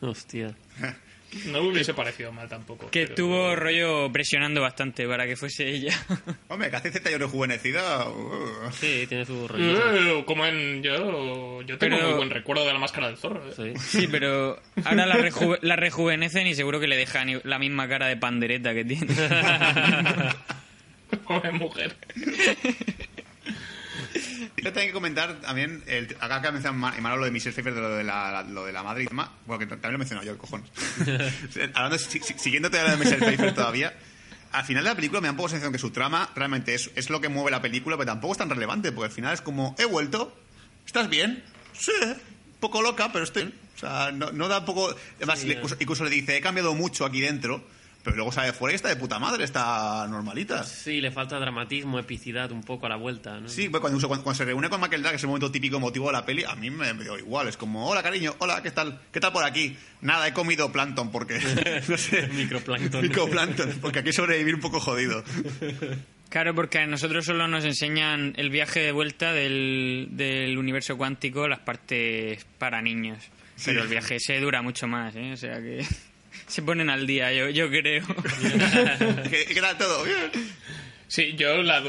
Hostia. No le hubiese parecido mal tampoco. Que pero- estuvo rollo presionando bastante para que fuese ella. Hombre, que hace Z yo rejuvenecida. uh. Sí, tiene su rollo. Eh, como en... Yo, yo tengo Pero- muy buen recuerdo de la máscara del zorro. ¿eh? Sí. Sí, pero ahora la, reju- la rejuvenecen y seguro que le dejan la misma cara de pandereta que tiene. Pobre mujer. Yo tengo que comentar también, el, acá que ha mencionado Ma- Imanol lo de Michelle Pfeiffer, de lo de la, lo de la madre y demás. Bueno, que también lo he mencionado yo, cojones. Hablando, si- si- siguiéndote de Michelle Pfeiffer todavía, al final de la película me da un poco la sensación que su trama realmente es, es lo que mueve la película, pero tampoco es tan relevante, porque al final es como, he vuelto, ¿estás bien? Sí, un poco loca, pero estoy. O sea, no, no da un poco... Además, Sí, le- incluso, incluso le dice, he cambiado mucho aquí dentro, pero luego sale fuera y está de puta madre, está normalita. Sí, le falta dramatismo, epicidad un poco a la vuelta, ¿no? Sí, pues cuando, cuando, cuando se reúne con Michael Douglas, que es el momento típico motivo de la peli, a mí me, me dio igual. Es como, hola cariño, hola, ¿qué tal? ¿Qué tal por aquí? Nada, he comido plancton porque, no sé, Microplancton. microplancton, porque aquí sobrevivir un poco jodido. Claro, porque a nosotros solo nos enseñan el viaje de vuelta del, del universo cuántico, las partes para niños. Pero el viaje ese dura mucho más, ¿eh? O sea que se ponen al día, yo, yo creo. ¿Qué, qué tal todo? Bien. Sí, yo la,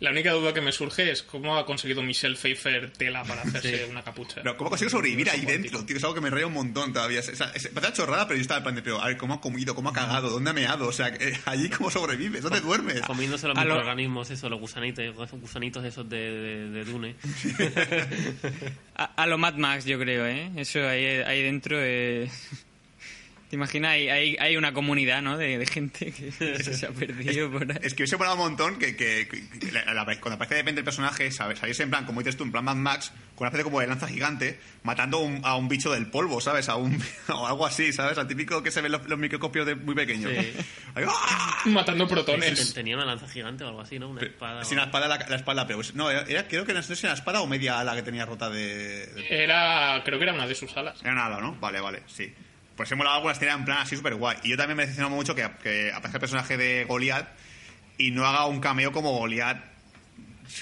la única duda que me surge es cómo ha conseguido Michelle Pfeiffer tela para hacerse una capucha. Pero ¿cómo consigo sobrevivir ahí dentro? Tío, es algo que me reía un montón todavía. O sea, es, parece chorrada, pero yo estaba en plan de, pero, a ver, ¿cómo ha comido? ¿Cómo ha cagado? ¿Dónde ha meado? O sea, eh, allí ¿cómo sobrevives? ¿Dónde duermes? Comiéndose los A lo- microorganismos, eso, los gusanitos, gusanitos esos de, de, de Dune. A, a lo Mad Max, yo creo, ¿eh? Eso ahí, ahí dentro. eh, ¿Te imaginas? Hay, hay, hay una comunidad, ¿no? De, de gente que se ha perdido por ahí. Es que hubiese molado un montón que, que- que- que la- la- cuando aparece de repente el personaje, ¿sabes? Saliese en plan, como dices tú, en plan Mad Max, con una especie como de lanza gigante, matando un- a un bicho del polvo, ¿sabes? A un, o algo así, ¿sabes? Al típico que se ven los, los microscopios de muy pequeños. Sí. Ahí, ¡ah! Matando protones. Tenía una lanza gigante o algo así, ¿no? Una espada. Sin la espada, la, la espalda, pero no, era, creo que no sé si era la espada o media ala que tenía rota de. de- Era, creo que era una de sus alas. Era nada, ¿no? Vale, vale, sí. Pues hemos molado alguna escena en plan así súper guay. Y yo también me decepcionó mucho que, que aparezca el personaje de Goliath y no haga un cameo como Goliath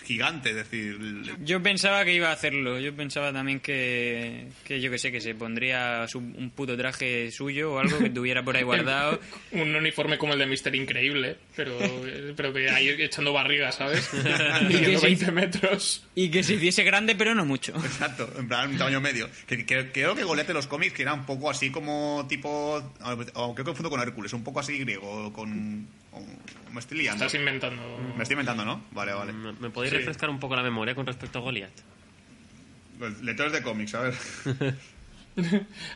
gigante, es decir... Yo pensaba que iba a hacerlo. Yo pensaba también que, que yo que sé, que se pondría su- un puto traje suyo o algo que tuviera por ahí guardado. Un uniforme como el de Mister Increíble, pero, pero que ahí echando barrigas, ¿sabes? Sí. 20 metros. Y que se hiciese grande, pero no mucho. Exacto, en plan un tamaño medio. Que, que- creo que Goliath de los cómics que era un poco así como tipo... O creo que confundo con Hércules, un poco así griego, con... me estoy liando. Estás inventando. Me estoy inventando, ¿no? Vale, vale. ¿Me, me podéis Sí. refrescar un poco la memoria con respecto a Goliath? Pues, lectores de cómics, a ver.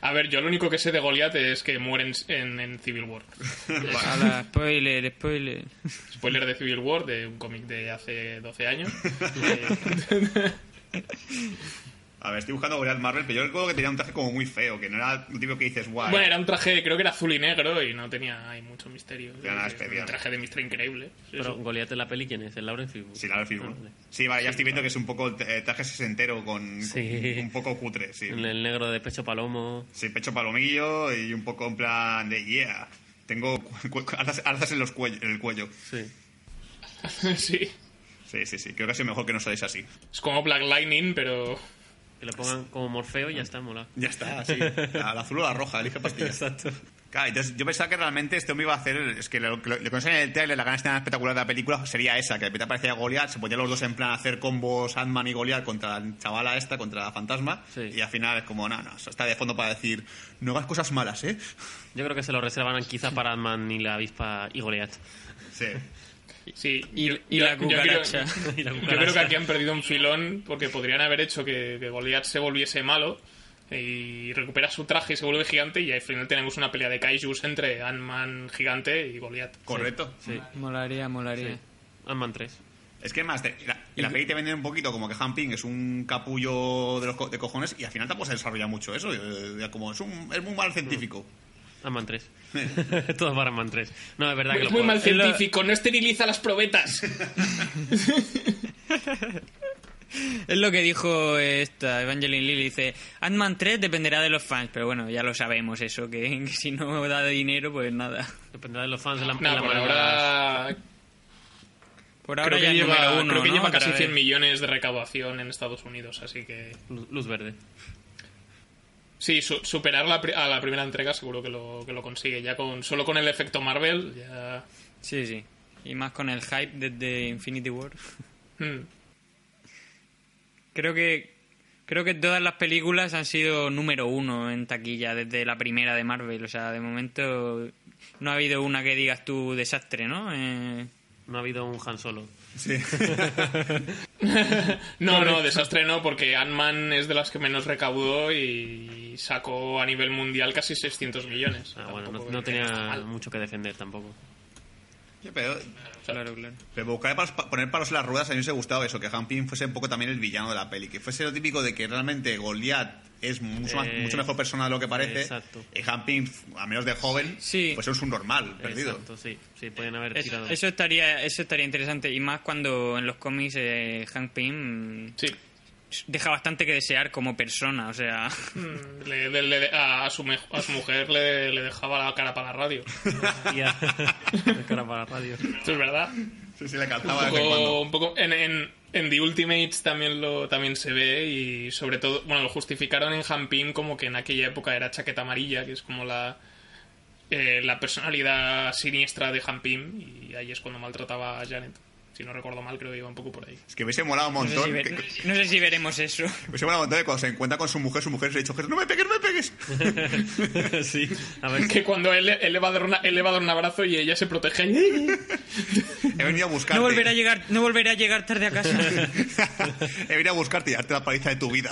A ver, yo lo único que sé de Goliath es que mueren en, en Civil War. Ala, spoiler, spoiler. Spoiler de Civil War, de un cómic de hace 12 años. A ver, estoy buscando Goliath Marvel, pero yo recuerdo que tenía un traje como muy feo, que no era lo típico que dices, guay. bueno, era un traje, creo que era azul y negro y no tenía ahí mucho misterio. Era nada Es especial. Un traje de Mister Increíble. Pero sí. Goliath en la peli, ¿quién es? ¿El Lauren Fishburne? Sí, la Fishburne. Ah, vale. Sí, vale, ya estoy viendo que es un poco eh, traje sesentero con, Sí. con un poco cutre, sí. El, el negro de pecho palomo. Sí, pecho palomillo y un poco en plan de yeah. Tengo arzas en, los cuello, en el cuello. Sí. sí. Sí, sí, sí. Creo que ha sido mejor que no salís así. Es como Black Lightning, pero Que lo pongan como Morfeo y ya está, mola. Ya está, sí. La, la azul o la roja, elige pastilla. Exacto. Claro, entonces yo pensaba que realmente este hombre iba a hacer. Es que lo, que en el trailer, la gran escena espectacular de la película sería esa: que de repente aparecía Goliath, se ponían los dos en plan a hacer combos Ant-Man y Goliath contra la chavala esta, contra la fantasma. Sí. Y al final es como, no, no, eso está de fondo para decir, no hagas cosas malas, ¿eh? Yo creo que se lo reservan quizá para Ant-Man y la avispa y Goliath. Sí. Sí. Y, y yo- la yo creo- cucaracha. Y la Yo creo que aquí han perdido un filón porque podrían haber hecho que, que Goliath se volviese malo y recupera su traje y se vuelve gigante y al final tenemos una pelea de kaijus entre Ant-Man gigante y Goliath. Correcto. Sí. Molaría, molaría. sí. Ant-Man 3. Es que más, te- la, en la peli te venden un poquito como que Han Ping es un capullo de, los co- de cojones y al final tampoco se desarrolla mucho eso. eh, como es, un, es muy mal científico. Ant-Man 3. Todo para Ant-Man 3. No, es verdad que Es lo muy puedo- mal es lo- científico, no esteriliza las probetas. Es lo que dijo esta Evangeline Lilly. Dice, Ant-Man 3 dependerá de los fans. Pero bueno, ya lo sabemos eso, que, que si no da dinero, pues nada. Dependerá de los fans de la, No, de la por ahora Por ahora creo ya que lleva, uno, creo que ¿no? lleva casi vez. 100 millones de recaudación en Estados Unidos, así que luz verde. Sí, su- superar la, a la primera entrega seguro que lo, que lo consigue. Ya con solo con el efecto Marvel, ya... Sí, sí. Y más con el hype desde Infinity War. Hmm. Creo que creo que todas las películas han sido número uno en taquilla desde la primera de Marvel. O sea, de momento no ha habido una que digas tú desastre, ¿no? Eh, No ha habido un Han Solo. Sí. No, no, desastre no, porque Ant-Man es de las que menos recaudó y sacó a nivel mundial casi 600 millones. Ah, bueno, no, tenía mucho que defender tampoco. Sí, pero, claro, claro. pero buscar poner palos en las ruedas a mí me gustado eso, que Han Ping fuese un poco también el villano de la peli, que fuese lo típico de que realmente Goliath es mucho, más- Eh, mucho mejor persona de lo que parece, exacto. y Han Ping, a menos de joven, Sí. pues es un normal, perdido. Exacto, sí. Sí, podían haber Es- tirado. eso estaría eso estaría interesante y más cuando en los cómics eh, Hank Pym Sí. Deja bastante que desear como persona, o sea, Mm, le- le- le- a, su, me- a su mujer le, le dejaba la cara para la radio. De cara para la radio. Esto es verdad. Sí, sí, Un poco, cuando. un poco en, en, en The Ultimates también lo también se ve y sobre todo, bueno, lo justificaron en Pym como que en aquella época era chaqueta amarilla, que es como la eh, la personalidad siniestra de Han Pym y ahí es cuando maltrataba a Janet. Si no recuerdo mal, creo que iba un poco por ahí. Es que hubiese molado un no sé, montón. si ver- que- no sé si veremos eso. hubiese molado un montón de cuando se encuentra con su mujer, su mujer se ha dicho, no me pegues, no me pegues. sí. A ver, Que cuando él, él le va a dar una, él le va a dar un abrazo y ella se protege. He venido a buscarte. No volveré a llegar, no volveré a llegar tarde a casa. He venido a buscarte y darte la paliza de tu vida.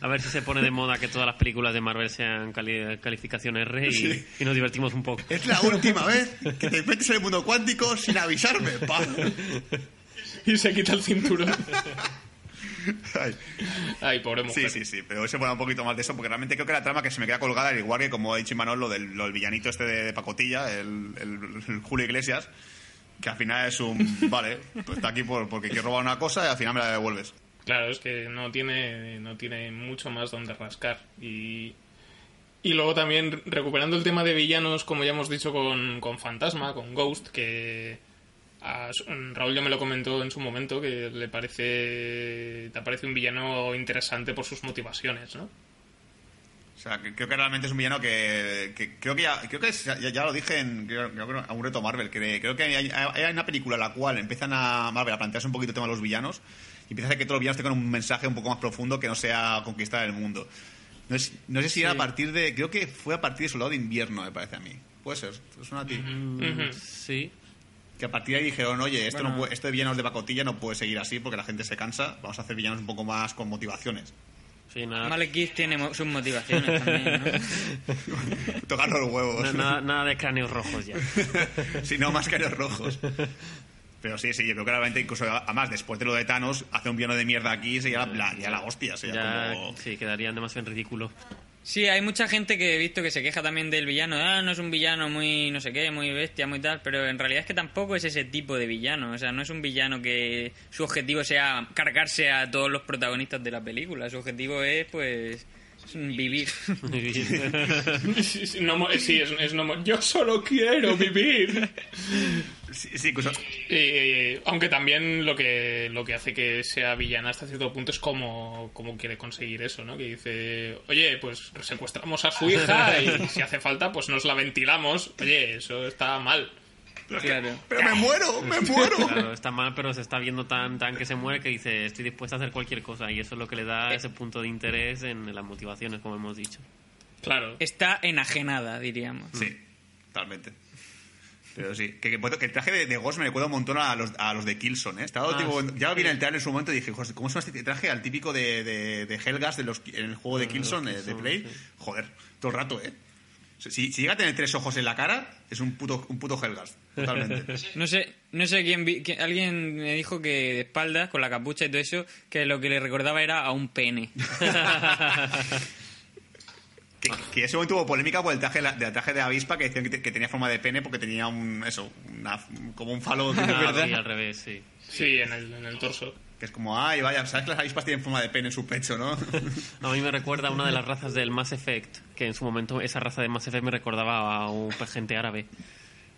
a ver si se pone de moda que todas las películas de Marvel sean cali- calificación R y, Sí. y nos divertimos un poco. Es la última vez que te metes en el mundo cuántico sin avisarme, pa. y se quita el cinturón. Ay. Ay, pobre Sí, mujer. sí, sí, pero se pone un poquito más de eso, porque realmente creo que la trama que se me queda colgada, al igual que como ha dicho Imanol, lo del, lo del villanito este de, de pacotilla, el, el- el Julio Iglesias, que al final es un, vale, pues está aquí por, porque quiero robar una cosa y al final me la devuelves. Claro, es que no tiene, no tiene mucho más donde rascar. Y, y luego también recuperando el tema de villanos, como ya hemos dicho con, con Fantasma, con Ghost, que a Raúl ya me lo comentó en su momento, que le parece, te parece un villano interesante por sus motivaciones, ¿no? O sea, que creo que realmente es un villano que, que creo que ya, creo que es- ya, ya lo dije en creo, creo que a un reto Marvel, que creo que hay, hay una película en la cual empiezan a Marvel a plantearse un poquito el tema de los villanos y empieza a hacer que todos los villanos tengan un mensaje un poco más profundo que no sea conquistar el mundo. No, es- no sé si era a partir de, creo que fue a partir de Soldado de Invierno, me parece a mí. Puede ser, ¿te suena a ti? Ujú. Sí. Que a partir de ahí dijeron, oye, esto, Bueno. no puede, esto de villanos de pacotilla no puede seguir así porque la gente se cansa, vamos a hacer villanos un poco más con motivaciones. Sí, nada, Malekith tiene mo- sus motivaciones también, ¿no? Tocar los huevos. na- nada, nada de cráneos rojos ya. si no, más los rojos. Pero sí, sí, yo creo que realmente incluso, además, después de lo de Thanos, hace un villano de mierda aquí sería la, la- ya la hostia. Sería Ya, como... sí, quedarían demasiado en ridículo. Sí, hay mucha gente que he visto que se queja también del villano. Ah, no es un villano muy no sé qué, muy bestia, muy tal. Pero en realidad es que tampoco es ese tipo de villano. O sea, no es un villano que su objetivo sea cargarse a todos los protagonistas de la película. Su objetivo es, pues, vivir. Sí, no es, es no yo solo quiero vivir. Sí, sí, incluso... Eh, aunque también lo que lo que hace que sea villana hasta cierto punto es como, como quiere conseguir eso, ¿no? Que dice, oye, pues secuestramos a su hija y si hace falta, pues nos la ventilamos. Oye, eso está mal. Claro. ¡Pero me muero! ¡Me muero! Claro, está mal, pero se está viendo tan, tan que se muere que dice, estoy dispuesta a hacer cualquier cosa. Y eso es lo que le da ese punto de interés en las motivaciones, como hemos dicho. Claro. Está enajenada, diríamos. Sí, totalmente. Pero sí, que, que, que el traje de, de Ghost me recuerda un montón a los, a los de Killson, ¿eh? Estaba Ah, tipo- sí. ya vi en el trailer en su momento y dije, joder, ¿cómo es este traje al típico de, de, de Helgas de los, en el juego de Killson, eh, de, Play? sí. Joder, todo el rato, ¿eh? Si, si llega a tener tres ojos en la cara, es un puto, un puto Helgas, totalmente. No sé, no sé quién, vi- alguien me dijo que de espaldas, con la capucha y todo eso, que lo que le recordaba era a un pene. que, que ese momento hubo polémica por el traje, de la- del traje de avispa que decían que, te- que tenía forma de pene porque tenía un, eso, una- como un falo. que una- Sí, al revés, sí. Sí, en el, en el torso. Que es como, ay, vaya, ¿sabes que las avispas tienen forma de pene en su pecho, no? A mí me recuerda a una de las razas del Mass Effect, que en su momento esa raza de Mass Effect me recordaba a un gente árabe.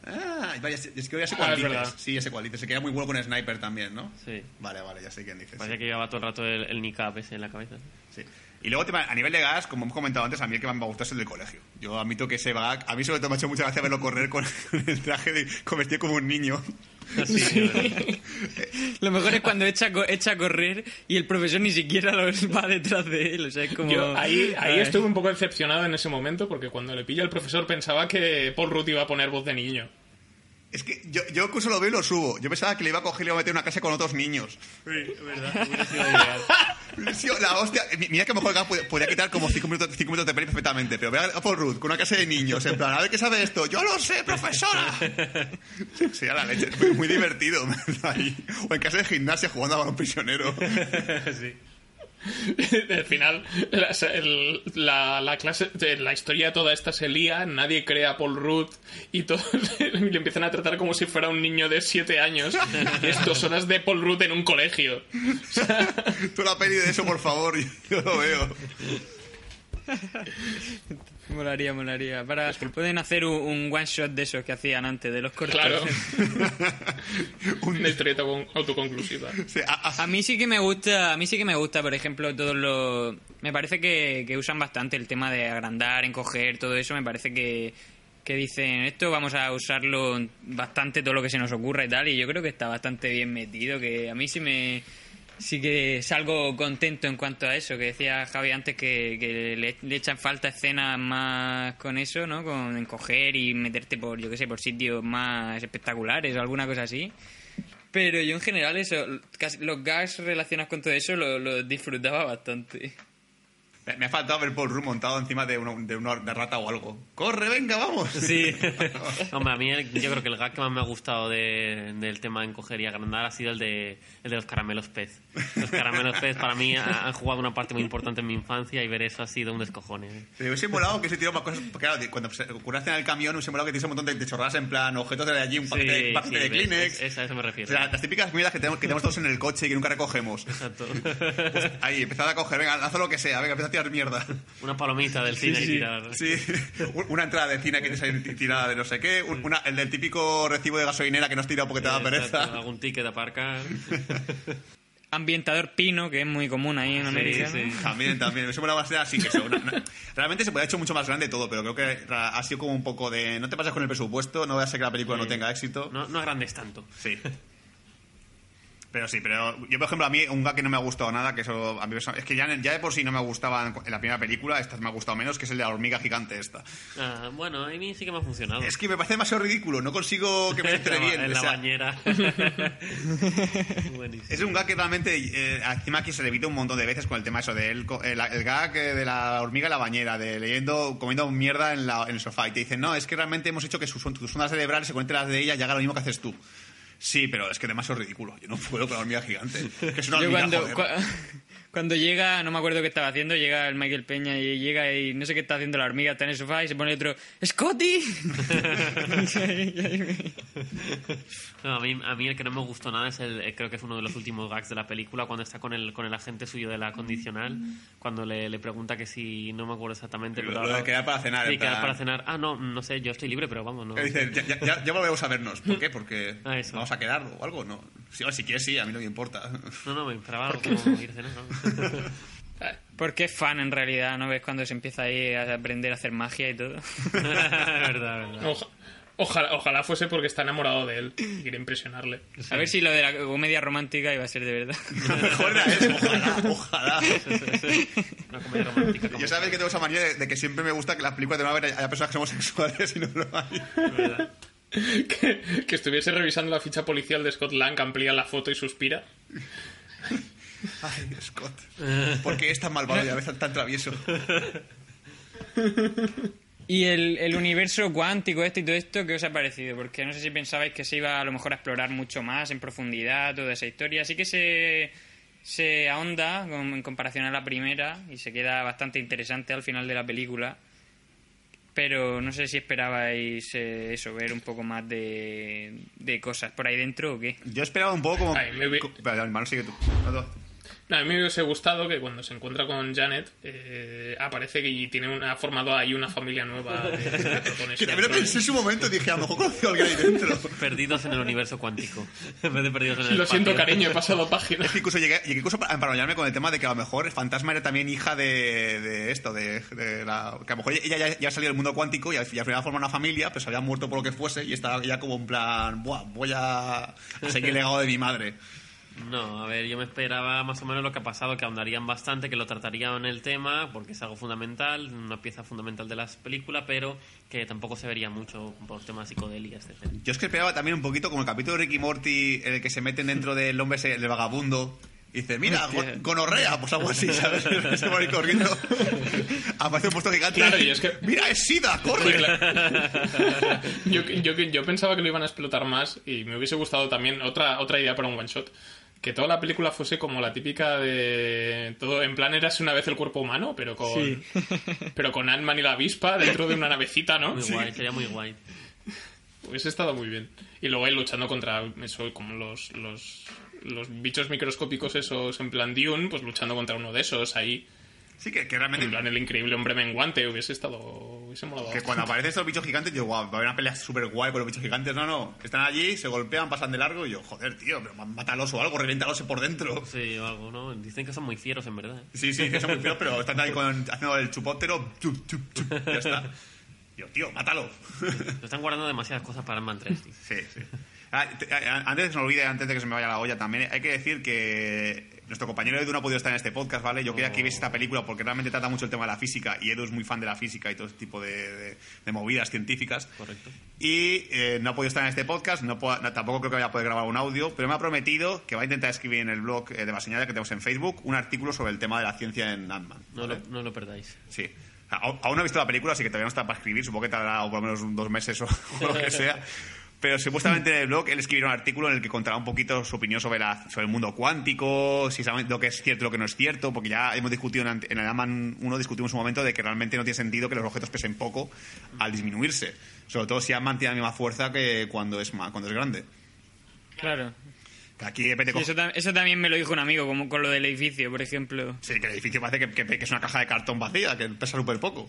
Ah, vaya, es que ya sé Ah, cuál dices. verdad. Sí, ya sé cuál dices. Se queda muy bueno con Sniper también, ¿no? Sí. Vale, vale, ya sé quién dices. Parecía que llevaba todo el rato el, el niqab ese en la cabeza. Sí. Y luego, a nivel de gas, como hemos comentado antes, a mí el que más me gusta es el del colegio. Yo admito que ese gag, a mí sobre todo me ha hecho mucha gracia verlo correr con el traje de convertido como un niño. Lo mejor es cuando echa, echa a correr y el profesor ni siquiera lo va detrás de él. O sea, es como. Yo ahí, ahí estuve un poco decepcionado en ese momento porque cuando le pilla el profesor pensaba que Paul Rudd iba a poner voz de niño. Es que yo, yo incluso lo veo y lo subo. Yo pensaba que le iba a coger y le iba a meter en una clase con otros niños. ¿verdad? Hubiera sido ideal. Sí, la hostia. Mi- Mira que a lo mejor el gag pod- podría quitar como 5 minutos, cinco minutos de peli perfectamente. Pero ve a Paul Rudd con una clase de niños. En plan, a ver qué sabe esto. Yo lo sé, profesora. Sería la leche. Muy, muy divertido. Ahí. O en clase de gimnasia jugando a balón prisionero. Sí. Al final, la, el- la- la clase, la historia toda esta se lía, nadie cree a Paul Rudd y todos le empiezan a tratar como si fuera un niño de 7 años. Y es dos horas de Paul Rudd en un colegio. Tú la peli de eso, por favor. Yo lo veo. Molaría, molaría. Para, pueden hacer un, un one shot de esos que hacían antes, de los cortos. Claro. Una historieta con- autoconclusiva. Sí, a- a- A mí sí que me gusta, a mí sí que me gusta, por ejemplo, todos los... Me parece que, que usan bastante el tema de agrandar, encoger, todo eso. Me parece que, que dicen, esto vamos a usarlo bastante todo lo que se nos ocurra y tal. Y yo creo que está bastante bien metido, que a mí sí me... Sí que salgo contento en cuanto a eso, que decía Javi antes que, le, echan falta escenas más con eso, ¿no? Con encoger y meterte por, yo qué sé, por sitios más espectaculares o alguna cosa así. Pero yo en general eso, los gags relacionados con todo eso lo, lo disfrutaba bastante. Me- ha faltado ver Paul Rudd montado encima de una, de una de rata o algo. ¡Corre, venga, vamos! Sí. Hombre, a mí el- yo creo que el gag que más me ha gustado de- del tema de encoger y agrandar ha sido el de, el de los caramelos pez. Los caramelos pez para mí ha- han jugado una parte muy importante en mi infancia y ver eso ha sido un descojone. ¿eh? Me hubiese molado que se tiró más cosas. Porque claro, cuando se ocurre en el camión, hubiese molado que tienes un montón de, de chorradas en plan objetos de allí, un paquete, de- paquete de ves, Kleenex. es- es a eso me O refiero. sea, las típicas mierdas que tenemos, que tenemos todos en el coche y que nunca recogemos. Exacto. Ahí, empezad a coger, venga, haz lo que sea, venga, empieza a tirar mierda. Una palomita del cine tirar. Sí, un- una entrada de cine que tienes ahí tirada de no sé qué, una- el del típico recibo de gasolinera que no has tirado porque te da pereza. Algún ticket de aparcar. Ambientador pino, que es muy común ahí en Sí, América. ¿no? sí. También, también. Eso me lo va a ser así que eso, una- una- Realmente se puede haber hecho mucho más grande todo, pero creo que ha sido como un poco de. No te pases con el presupuesto, no voy a ser que la película no Sí. tenga éxito. No, no agrandes tanto. Sí. Pero sí, pero yo, por ejemplo, a mí un gag que no me ha gustado nada, que eso a mí es que ya, ya de por sí no me gustaba en la primera película, esta me ha gustado menos, que es el de la hormiga gigante esta. Ah, bueno, a mí sí que me ha funcionado. Es que me parece demasiado ridículo, no consigo que me entre En la- bien. En o la sea, bañera. Es un gag que realmente, eh, encima aquí se repite un montón de veces con el tema eso de él, co- el, el gag eh, de la hormiga en la bañera, de leyendo, comiendo mierda en, la- en el sofá. Y te dicen, no, es que realmente hemos hecho que sus, tus ondas cerebrales se conecten las de ella y haga lo mismo que haces tú. Sí, pero es que es demasiado ridículo. Yo no puedo con la hormiga gigante. Que es una Yo hormiga, cuando, joder. cuando llega, no me acuerdo qué estaba haciendo, llega el Michael Peña y llega y no sé qué está haciendo la hormiga, está en el sofá y se pone otro, ¡Scotty! No, a, mí, a mí el que no me gustó nada es el, eh, creo que es uno de los últimos gags de la película, cuando está con el, con el agente suyo de la condicional, cuando le, le pregunta que si, no me acuerdo exactamente, Lo- pero... lo de algo- quedar para cenar, Sí, quedar para cenar. Ah, no, no sé, yo estoy libre, pero vamos, no... Que dice, ya, ya, ya, volvemos a vernos. ¿Por qué? Porque Ah, eso. vamos a quedar o algo, ¿no? Si, si quieres, sí, a mí no me importa. No, no, me esperaba algo como ir a cenar, ¿no? Porque es fan en realidad, ¿no ves? Cuando se empieza ahí a aprender a hacer magia y todo. verdad, verdad. Oja- ojalá, ojalá fuese porque está enamorado de él y quiere impresionarle. A ver si lo de la comedia romántica iba a ser de verdad. Mejor era eso, ojalá, ojalá. Una comedia romántica Yo sabes que tengo esa manía de, de que siempre me gusta que las películas de Marvel haya personas que somos sexuales y no lo hay. ¿verdad? que, que estuviese revisando la ficha policial de Scott Lang, amplía la foto y suspira. Ay, Scott. ¿Por qué es tan malvado y a veces tan travieso? Y el, el universo cuántico este y todo esto, ¿qué os ha parecido? Porque no sé si pensabais que se iba a lo mejor a explorar mucho más en profundidad toda esa historia. Así que se, se ahonda con- en comparación a la primera y se queda bastante interesante al final de la película. Pero no sé si esperabais eh, eso, ver un poco más de, de cosas por ahí dentro o qué. Yo esperaba un poco como... Ay, me Espera, hermano, sigue tú. No, no. No, a mí me hubiese gustado que cuando se encuentra con Janet eh, aparece que y tiene una, ha formado ahí una familia nueva de, de y también lo pensé en su momento y dije, a lo mejor conocí a alguien ahí dentro. Perdidos en el universo cuántico. En vez de perdidos en el Lo siento, espacio. cariño, he pasado página. Es que incluso llegué, llegué incluso a paranoiarme con el tema de que a lo mejor el fantasma era también hija de, de esto, de, de la, que a lo mejor ella ya, ya salió del mundo cuántico y al, final formó una familia, pues había muerto por lo que fuese y estaba ya como en plan, Buah, voy a, a seguir el legado de mi madre. No, a ver, yo me esperaba más o menos lo que ha pasado, que ahondarían bastante, que lo tratarían el tema, porque es algo fundamental, una pieza fundamental de las películas, pero que tampoco se vería mucho por temas psicodélicos, etc. Yo es que esperaba también un poquito como el capítulo de Ricky Morty en el que se meten dentro del hombre ese, el vagabundo. Y dice, mira, gonorrea, pues algo así, ¿sabes? Se va a ir corriendo. Aparece un puesto gigante. Claro, y es que- Mira, es SIDA, corre. Sí, claro. yo, yo, yo pensaba que lo iban a explotar más y me hubiese gustado también otra, otra idea para un one shot. Que toda la película fuese como la típica de. Todo en plan eras una vez el cuerpo humano, pero con. Sí. Pero con Ant-Man y la avispa dentro de una navecita, ¿no? Muy guay, sería muy guay. Hubiese estado muy bien. Y luego ahí luchando contra eso, como los, los, los bichos microscópicos esos en plan Dune, pues luchando contra uno de esos ahí. Sí, que, que realmente En plan el increíble hombre menguante, hubiese estado. Hubiese molado. Que cuando aparecen estos bichos gigantes, yo, guau, va a haber una pelea súper guay con los bichos gigantes. No, no, están allí, se golpean, pasan de largo y yo, joder, tío, pero má- mátalos o algo, reviéntalos por dentro. Sí, o algo, ¿no? Dicen que son muy fieros, en verdad. ¿eh? Sí, sí, que son muy feos, pero están ahí con, haciendo el chupóptero, chup, chup, chup, ya está. Yo, tío, mátalo. Se están guardando demasiadas cosas para Ant-Man 3, tío. Sí, sí. Ah, te- a- antes de que se me olvide, antes de que se me vaya la olla, también hay que decir que nuestro compañero Edu no ha podido estar en este podcast, ¿vale? Yo quería que viese esta película porque realmente trata mucho el tema de la física y Edu es muy fan de la física y todo ese tipo de, de- de movidas científicas. Correcto. Y eh, no ha podido estar en este podcast, no puedo- no- tampoco creo que vaya a poder grabar un audio, pero me ha prometido que va a intentar escribir en el blog eh, de Baseñada que tenemos en Facebook un artículo sobre el tema de la ciencia en Ant-Man. No, ¿vale? lo, no lo perdáis. Sí. Aún no he visto la película, así que todavía no está para escribir. Supongo que tardará por lo menos dos meses o, o lo que sea. Pero supuestamente en el blog él escribirá un artículo en el que contará un poquito su opinión sobre, la, sobre el mundo cuántico, si sabe lo que es cierto y lo que no es cierto, porque ya hemos discutido en, en el Ant-Man 1, discutimos un momento de que realmente no tiene sentido que los objetos pesen poco al disminuirse. Sobre todo si Ant-Man tiene la misma fuerza que cuando es, cuando es grande. Claro. Aquí depende Sí, eso, tam- eso también me lo dijo un amigo, como con lo del edificio, por ejemplo. Sí, que el edificio parece que, que- que es una caja de cartón vacía, que pesa súper poco.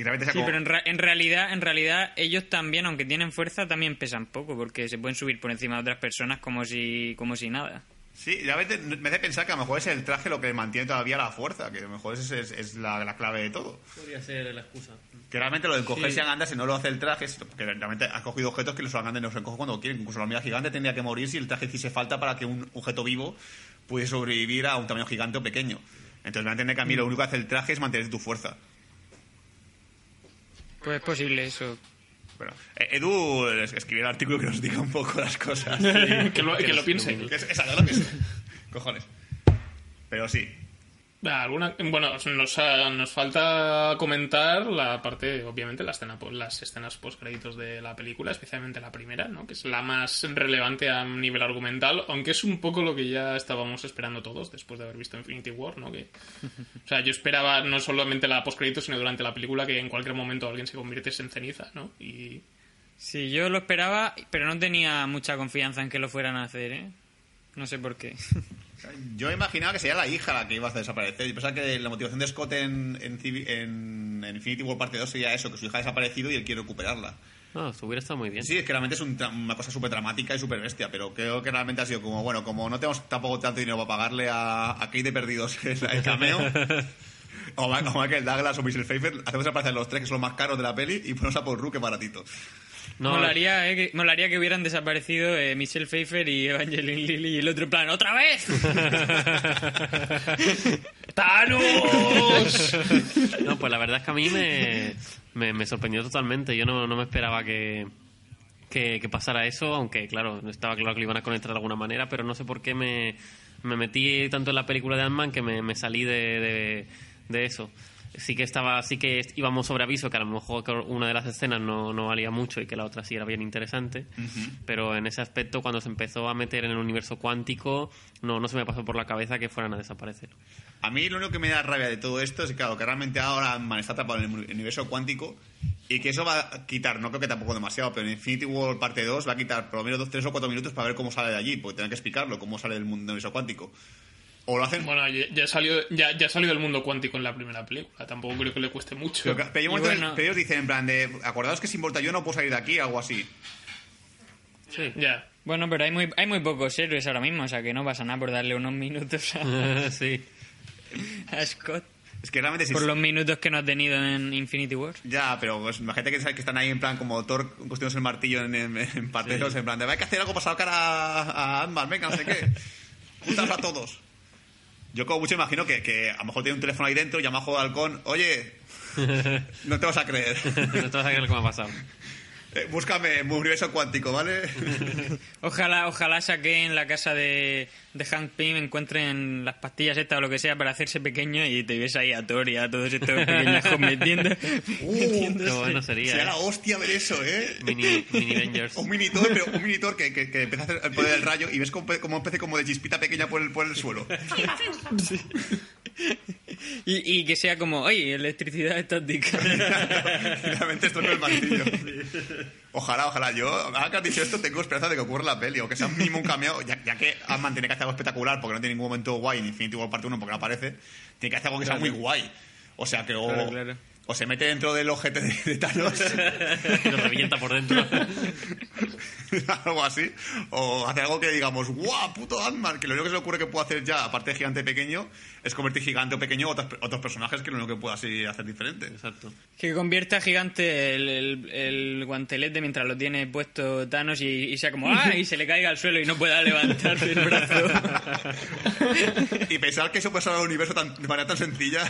Y realmente sea Sí, como- pero en, ra- en realidad, en realidad ellos también, aunque tienen fuerza, también pesan poco, porque se pueden subir por encima de otras personas como si, como si nada. Sí, veces me hace pensar que a lo mejor es el traje lo que mantiene todavía la fuerza, que a lo mejor es, es- es la, la clave de todo. Podría ser la excusa. Que realmente lo de encogerse Sí. a Gandalf no lo hace el traje, sino que realmente ha cogido objetos que los grandes no se encogen cuando quieren. Incluso la hormiga gigante tendría que morir si el traje hiciese falta para que un objeto vivo pudiese sobrevivir a un tamaño gigante o pequeño. Entonces me entiende que a mí lo único que hace el traje es mantener tu fuerza. Pues es posible eso. Bueno, eh, Edu es- escribirá el artículo que nos diga un poco las cosas. que lo, que lo piense. Que Exacto, lo que es. Cojones. Pero sí, Bueno, nos, ha- nos falta comentar la parte, obviamente, las escenas post-créditos de la película, especialmente la primera, ¿no? que es la más relevante a nivel argumental, aunque es un poco lo que ya estábamos esperando todos después de haber visto Infinity War. ¿no? O sea, yo esperaba no solamente la post-créditos, sino durante la película que en cualquier momento alguien se convirtiese en ceniza. ¿no? Y Sí, yo lo esperaba, pero no tenía mucha confianza en que lo fueran a hacer, ¿eh? No sé por qué. Yo imaginaba que sería la hija la que iba a desaparecer. Yo pensaba que la motivación de Scott en, en, en- en Infinity War parte 2 sería eso, que su hija ha desaparecido y él quiere recuperarla. No, eso hubiera estado muy bien. Sí, es que realmente es un una cosa súper dramática y súper bestia, pero creo que realmente ha sido como, bueno, como no tenemos tampoco tanto dinero para pagarle a, a Kate de Perdidos el, el cameo, o, Michael Douglas o Michelle Pfeiffer, hacemos aparecer los tres que son los más caros de la peli y ponemos a Paul que baratito. No, molaría, ¿eh? que, molaría que hubieran desaparecido eh, Michelle Pfeiffer y Evangeline Lilly y el otro plan, ¡otra vez! ¡Thanos! No, pues la verdad es que a mí me, me, me sorprendió totalmente. Yo no, no me esperaba que, que, que pasara eso, aunque claro, estaba claro que lo iban a conectar de alguna manera, pero no sé por qué me, me metí tanto en la película de Ant-Man que me, me salí de, de, de eso. Sí que estaba, sí que íbamos sobre aviso que a lo mejor una de las escenas no, no valía mucho y que la otra sí era bien interesante, pero en ese aspecto cuando se empezó a meter en el universo cuántico no, no se me pasó por la cabeza que fueran a desaparecer. A mí lo único que me da rabia de todo esto es que, claro, que realmente ahora Ant-Man está atrapado en el universo cuántico Y que eso va a quitar, no creo que tampoco demasiado, pero en Infinity War parte 2 va a quitar por lo menos 2, 3 o 4 minutos para ver cómo sale de allí, porque tendrán que explicarlo, cómo sale del mundo universo cuántico. O lo hacen... Bueno, ya, ya salió, ya, ya salió del mundo cuántico en la primera película. Tampoco creo que le cueste mucho. pero, que- pero bueno- ellos dicen, en plan, de, acordaos que sin volta yo no puedo salir de aquí, algo así. Sí. Ya. Bueno, pero hay muy, hay muy pocos héroes ahora mismo, o sea que no pasa nada por darle unos minutos a, sí. a Scott. Es que realmente si Por los minutos que no ha tenido en Infinity War. Ya, pero pues, imagínate que, que están ahí en plan como Thor construyéndose el martillo en, en, en parteros, en plan de hay que hacer algo para sacar a, a Ant-Man, venga, no sé qué. Juntas a todos. Yo como mucho imagino que, que a lo mejor tiene un teléfono ahí dentro, llama a Juego de Halcón, oye, no te vas a creer. No te vas a creer lo que me ha pasado. Eh, búscame en universo cuántico, ¿vale? Ojalá, ojalá saquen la casa de, de Hank Pym, encuentren las pastillas estas o lo que sea para hacerse pequeño y te ves ahí a Thor y a todos estos pequeñajos metiendo. Uh, Qué bueno sería, Sería ¿eh? la hostia ver eso, ¿eh? Mini, mini Avengers. Un minitor, pero un minitor que, que, que empieza a hacer el poder del rayo y ves como, como especie como de chispita pequeña por el, por el suelo. Y, y que sea como, oye, electricidad estática. Finalmente esto no es el martillo. Ojalá, ojalá. Yo, ahora que has dicho esto, tengo esperanza de que ocurra la peli, o que sea mínimo un cameo, ya, ya que Ant-Man tiene que hacer algo espectacular porque no tiene ningún momento guay en Infinity War parte 1 porque no aparece, tiene que hacer algo que sea muy guay. O sea, que o, Claro, claro. O se mete dentro del ojete de, de Thanos, Y lo revienta por dentro. algo así, o hace algo que digamos, ¡guau, puto Ant-Man! Que lo único que se le ocurre que puede hacer ya, aparte de gigante pequeño, es convertir gigante o pequeño a otros, otros personajes que lo único que puede así hacer diferente. Exacto. que convierta a gigante el, el- el guantelete mientras lo tiene puesto Thanos y, y sea como, ¡ah! Y se le caiga al suelo y no pueda levantar el brazo. Y pensar que eso puede salvar el universo tan, de manera tan sencilla.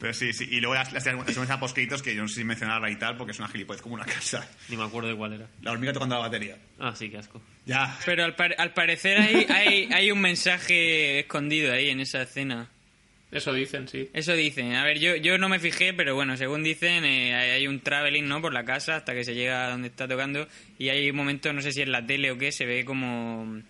Pero sí, sí. Y luego las, las, las post-créditos que yo no sé si mencionarla y tal, porque es una gilipollez como una casa. Ni me acuerdo de cuál era. La hormiga tocando la batería. Ah, sí, qué asco. Ya. Pero al, par- al parecer hay, hay, hay un mensaje escondido ahí en esa escena. Eso dicen, sí. Eso dicen. A ver, yo, yo no me fijé, pero bueno, según dicen, eh, hay, hay un traveling, ¿no? Por la casa hasta que se llega a donde está tocando. Y hay un momento, no sé si es la tele o qué, se ve como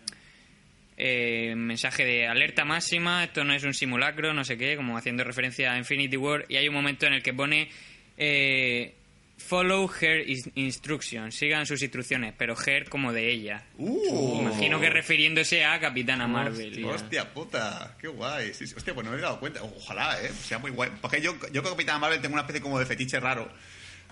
eh, mensaje de alerta máxima, esto no es un simulacro, no sé qué, como haciendo referencia a Infinity War. Y hay un momento en el que pone eh, follow her instructions, sigan sus instrucciones, pero her como de ella. Uh, Imagino que refiriéndose a Capitana Marvel. Hostia puta, qué guay. Sí, sí. Hostia, pues no me he dado cuenta. Ojalá, eh. Sea muy guay. Porque yo, yo con Capitán Marvel tengo una especie como de fetiche raro.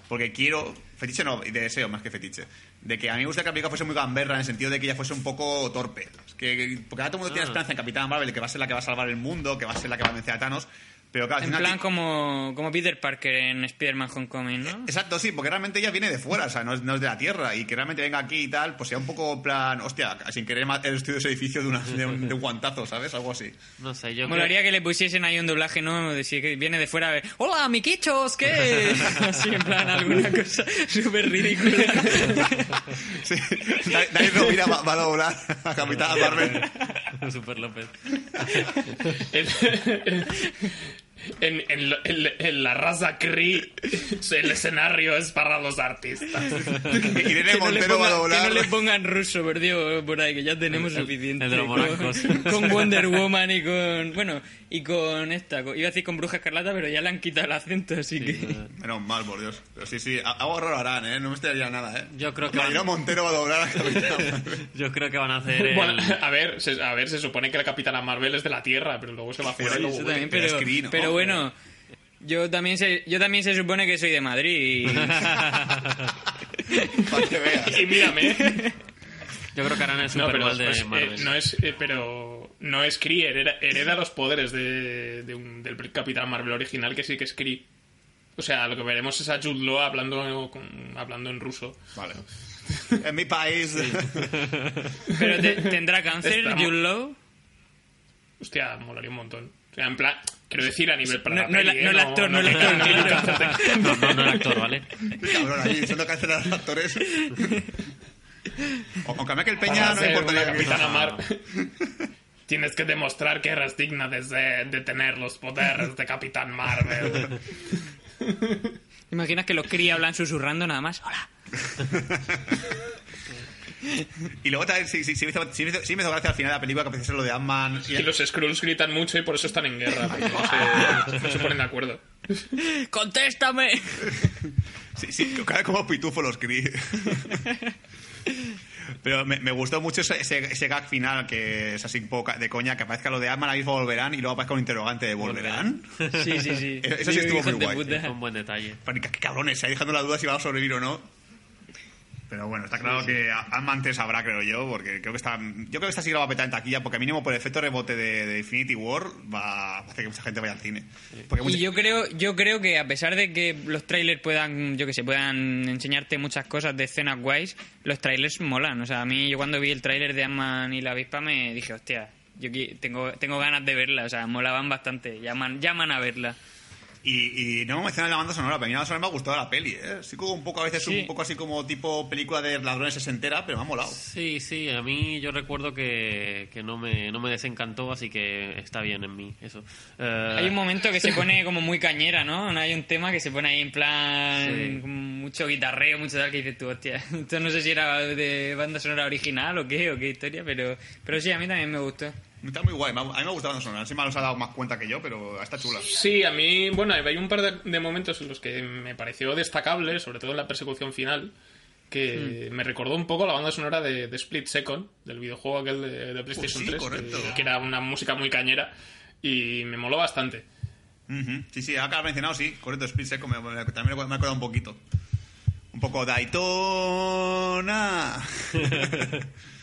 Porque quiero. Fetiche no, de deseo más que fetiche. De que a mí me gusta que película fuese muy gamberra en el sentido de que ella fuese un poco torpe. Es que, porque ahora todo el mundo tiene Ah. esperanza en Capitán Marvel, que va a ser la que va a salvar el mundo, que va a ser la que va a vencer a Thanos. Pero claro, En si plan como, como Peter Parker en Spider-Man Homecoming, ¿no? Exacto, sí, porque realmente ella viene de fuera, o sea, no es, no es de la Tierra. Y que realmente venga aquí y tal, pues sea un poco en plan, hostia, sin querer el estudio de ese edificio de, una- de un, de un guantazo, ¿sabes? Algo así. No sé, yo Molaría que le pusiesen ahí un doblaje, ¿no? De si que viene de fuera a ver, ¡Hola, miquichos! ¿Qué? Así, en plan, alguna cosa súper ridícula. Sí, Da- David Rovira va, va a doblar a Capitán Marvel. creo... Super López. En, en, en lo- en- la raza Kree, el escenario es para los artistas. Irene Que no, le Montero va a pongan, que doblar. no le pongan ruso, por Dios, por ahí, que ya tenemos suficiente. el de los con-. Con, Wonder Woman y con... Bueno, y con esta. con- iba a decir con Bruja Escarlata, pero ya le han quitado el acento, así que... Menos mal, por Dios. Pero sí, sí, algo raro harán, ¿eh? No me extrañaría nada, ¿eh? Yo creo que van, Montero va a doblar a Capitán Marvel. yo creo que van a hacer el... Bueno, a ver, se, a ver, se supone que la Capitana Marvel es de la Tierra, pero luego se va fuera y Sí, luego también, pero pero, es Kree, ¿no? pero bueno, yo también, se, yo también se supone que soy de Madrid. y- Para que veas. Y mírame. Yo creo que harán el No, Super pero, Bowl de pues, eh, Marvel. no es, eh, pero no es Kree, hereda, hereda los poderes de, de un- del Capitán Marvel original, que sí que es Kree. O sea, lo que veremos es a Jude Law hablando, con- hablando en ruso. Vale. En mi país. pero te- tendrá cáncer, Estamos- Jude Law. Hostia, molaría un montón. O sea, en plan, quiero decir a nivel para No- la no el- peli, ¿eh? no el actor, no el actor, no no. cáncer de- No, no, no el actor, ¿vale? Qué cabrón, allí, siendo cancelar a los actores. O- Aunque a mí que el Peña no una que Capitana Marvel. Tienes que demostrar que eres digna de, tener los poderes de Capitán Marvel. ¿Imaginas que los Kree hablan susurrando nada más? Hola. Y luego también sí, sí, sí me hizo, sí me hizo- sí me hizo gracia al final de la película que aparece lo de Ant-Man. y- los Skrulls gritan mucho y por eso están en guerra, no se, no se ponen de acuerdo. ¡Contéstame! Sí, sí, como pitufo los Kree. Pero me, me gustó mucho ese, ese, ese gag final que es así un poco de coña, que aparezca lo de Ant-Man, ahí volverán y luego aparezca un interrogante de ¿volverán? Sí, sí, sí. Eso sí estuvo Hijos muy guay. Es un buen detalle. Pero qué, qué cabrones, ahí dejando la duda si van a sobrevivir o no. Pero bueno, está claro que Ant-Man 3 habrá, creo yo, porque creo que está. Yo creo que esta sí lo va a petar en taquilla, porque mínimo por el efecto rebote de, de Infinity War va a hacer que mucha gente vaya al cine. Porque mucha- Y yo creo, yo creo que a pesar de que los trailers puedan, yo que sé, puedan enseñarte muchas cosas de escenas guays, los trailers molan. O sea, a mí yo cuando vi el trailer de Ant-Man y la avispa me dije, hostia, yo tengo, tengo ganas de verla. O sea, molaban bastante. Llaman, llaman a verla. Y, y no me mencionas la banda sonora, pero a mí la banda sonora me ha gustado la peli, ¿eh? Sí, como un poco, a veces Sí. un poco así como tipo película de ladrones sesentera, pero me ha molado. Sí, sí, a mí yo recuerdo que, que no, me, no me desencantó, así que está bien en mí eso. Eh, Hay un momento que se pone como muy cañera, ¿no? Hay un tema que se pone ahí en plan Sí. mucho guitarreo, mucho tal, que dices tú, hostia, esto no sé si era de banda sonora original o qué, o qué historia, pero, pero sí, a mí también me gustó. Está muy guay, a mí me ha gustado la banda sonora. Sí me los ha dado más cuenta que yo, pero está chula. Sí, a mí, bueno, hay un par de, de momentos en los que me pareció destacable, sobre todo en la persecución final, que me recordó un poco la banda sonora de, de Split Second, del videojuego aquel de, de PlayStation sí, 3, correcto. que, que era una música muy cañera y me moló bastante. Ujú. Sí, sí, acá mencionado, sí, correcto, Split Second, me- me- también me ha acordado un poquito. Un poco Daytona.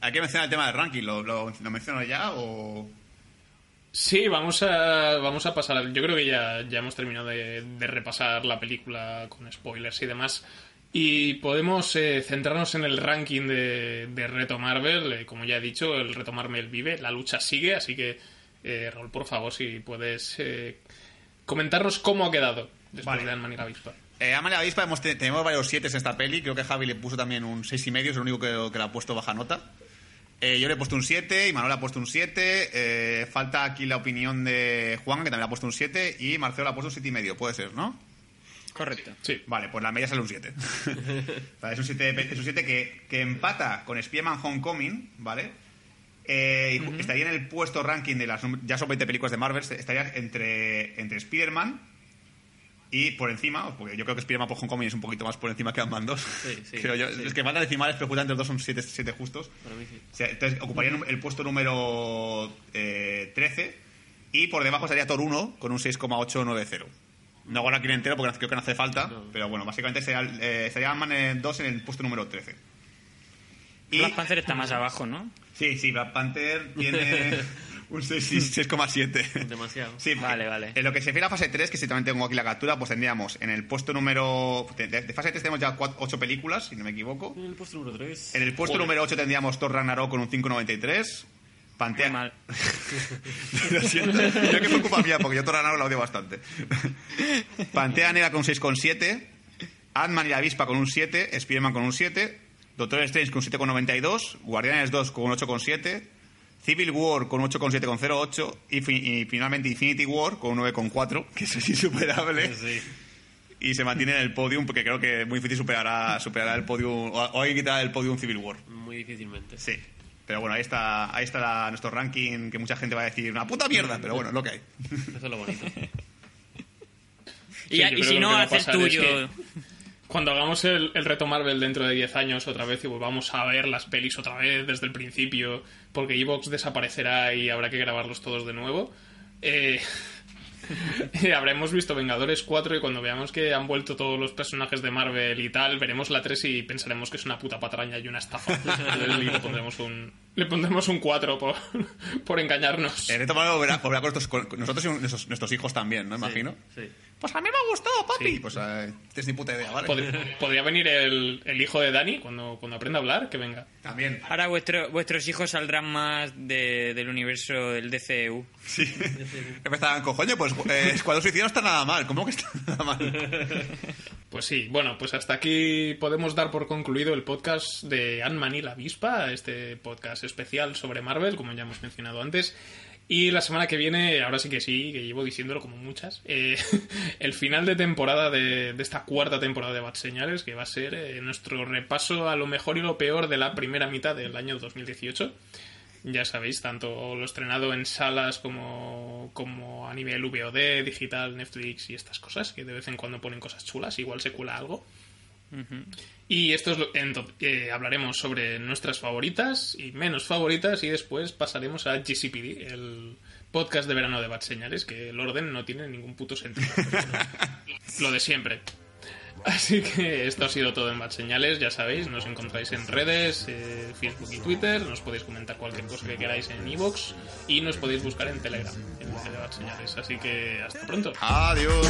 Hay que mencionar el tema del ranking, ¿lo, lo, lo menciono ya o...? Sí, vamos a, vamos a pasar. Yo creo que ya, ya hemos terminado de, de repasar la película con spoilers y demás. Y podemos eh, centrarnos en el ranking de, de Reto Marvel. Eh, como ya he dicho, el Reto Marvel vive, la lucha sigue. Así que, eh, Raúl, por favor, si puedes eh, comentarnos cómo ha quedado después Vale. de Ant-Man y la avispa. Eh, Avispa hemos, tenemos varios 7 en esta peli. Creo que Javi le puso también un seis y medio, es el único que, que le ha puesto baja nota. Eh, yo le he puesto un 7 y Manuel ha puesto un 7. Eh, falta aquí la opinión de Juan, que también le ha puesto un 7. Y Marcelo le ha puesto un 7 y medio, puede ser, ¿no? Correcto. Sí. Vale, pues la media sale un 7. Vale, es un 7, de- es un 7 que, que empata con Spider-Man Homecoming, ¿vale? Eh, Estaría en el puesto ranking de las... Ya son 20 películas de Marvel, estaría entre, entre Spider-Man y por encima, porque yo creo que Spider-Man por Homecoming es un poquito más por encima que Ant-Man 2. Sí, sí, creo yo. sí. Es que faltan decimales, pero justamente los dos son 7 siete justos. Para mí sí. O sea, entonces ocuparían el puesto número eh, 13 y por debajo estaría Thor 1 con un 6,890. No hago aquí en entero porque creo que no hace falta, No. pero bueno, básicamente sería, eh, estaría Ant-Man 2 en el puesto número 13. Y, Black Panther está más abajo, ¿no? sí, sí, Black Panther tiene un 6 6,7. Demasiado. Sí, Vale, vale. En lo que se refiere a fase 3, que si también tengo aquí la captura, pues tendríamos en el puesto número... De, de fase 3 tenemos ya 8 películas, si no me equivoco. En el puesto número 3. En el puesto Joder. número 8 tendríamos Thor Ragnarok con un 5,93. Muy Pantea... mal. Lo siento. Yo que me ocupa mía, porque yo Thor Ragnarok la odio bastante. Pantea Negra con un 6,7. Ant-Man y la avispa con un 7. Spider-Man con un 7. Doctor Strange con un 7,92. Guardianes 2 con un 8,7. Civil War con un 8,7 con 0,8. Y, fi- y finalmente Infinity War con un 9,4, que eso es insuperable. Sí. Y se mantiene en el podium, porque creo que muy difícil superará, superará el podium. O, o alguien quitará el podium Civil War. Muy difícilmente. Sí. Pero bueno, ahí está, ahí está la- nuestro ranking, que mucha gente va a decir una puta mierda, pero bueno, es lo que hay. Eso es lo bonito. Y, Sí, si que no, lo que va a haz el pasar es tuyo. que- Cuando hagamos el, el reto Marvel dentro de 10 años otra vez y volvamos a ver las pelis otra vez desde el principio, porque Evox desaparecerá y habrá que grabarlos todos de nuevo, eh, habremos visto Vengadores 4 y cuando veamos que han vuelto todos los personajes de Marvel y tal, veremos la 3 y pensaremos que es una puta patraña y una estafa. y le pondremos un, le pondremos un 4 por, por engañarnos. El reto Marvel volverá, volverá con, estos- con- con nosotros y nuestros, nuestros hijos también, ¿no? Imagino. Sí. Pues a mí me gustó, papi. Sí. Pues eh, tienes ni puta idea, ¿vale? Pod- Podría venir el, el hijo de Dani cuando, cuando aprenda a hablar, que venga. También. Ahora vuestro- vuestros hijos saldrán más de- del universo del DCU. Sí. Empezaban, cojoño, pues eh, Escuadrón Suicida no está nada mal. ¿Cómo que está nada mal? Pues sí, bueno, pues hasta aquí podemos dar por concluido el podcast de Ant-Man y la avispa, este podcast especial sobre Marvel, como ya hemos mencionado antes. Y la semana que viene, ahora sí que sí, que llevo diciéndolo como muchas, eh, el final de temporada de, esta cuarta temporada de Bad Señales, que va a ser eh, nuestro repaso a lo mejor y lo peor de la primera mitad del año 2018. Ya sabéis, tanto lo estrenado en salas como, como a nivel VOD, digital, Netflix y estas cosas, que de vez en cuando ponen cosas chulas, igual se cuela algo. Y esto es lo eh, hablaremos sobre nuestras favoritas y menos favoritas y después pasaremos a GCPD, el podcast de verano de Bad Señales, que el orden no tiene ningún puto sentido. lo de siempre. Así que esto ha sido todo en Bad Señales, ya sabéis, nos encontráis en redes, eh, Facebook y Twitter, nos podéis comentar cualquier cosa que queráis en iVoox e y nos podéis buscar en Telegram, en Bad Señales. Así que hasta pronto. Adiós.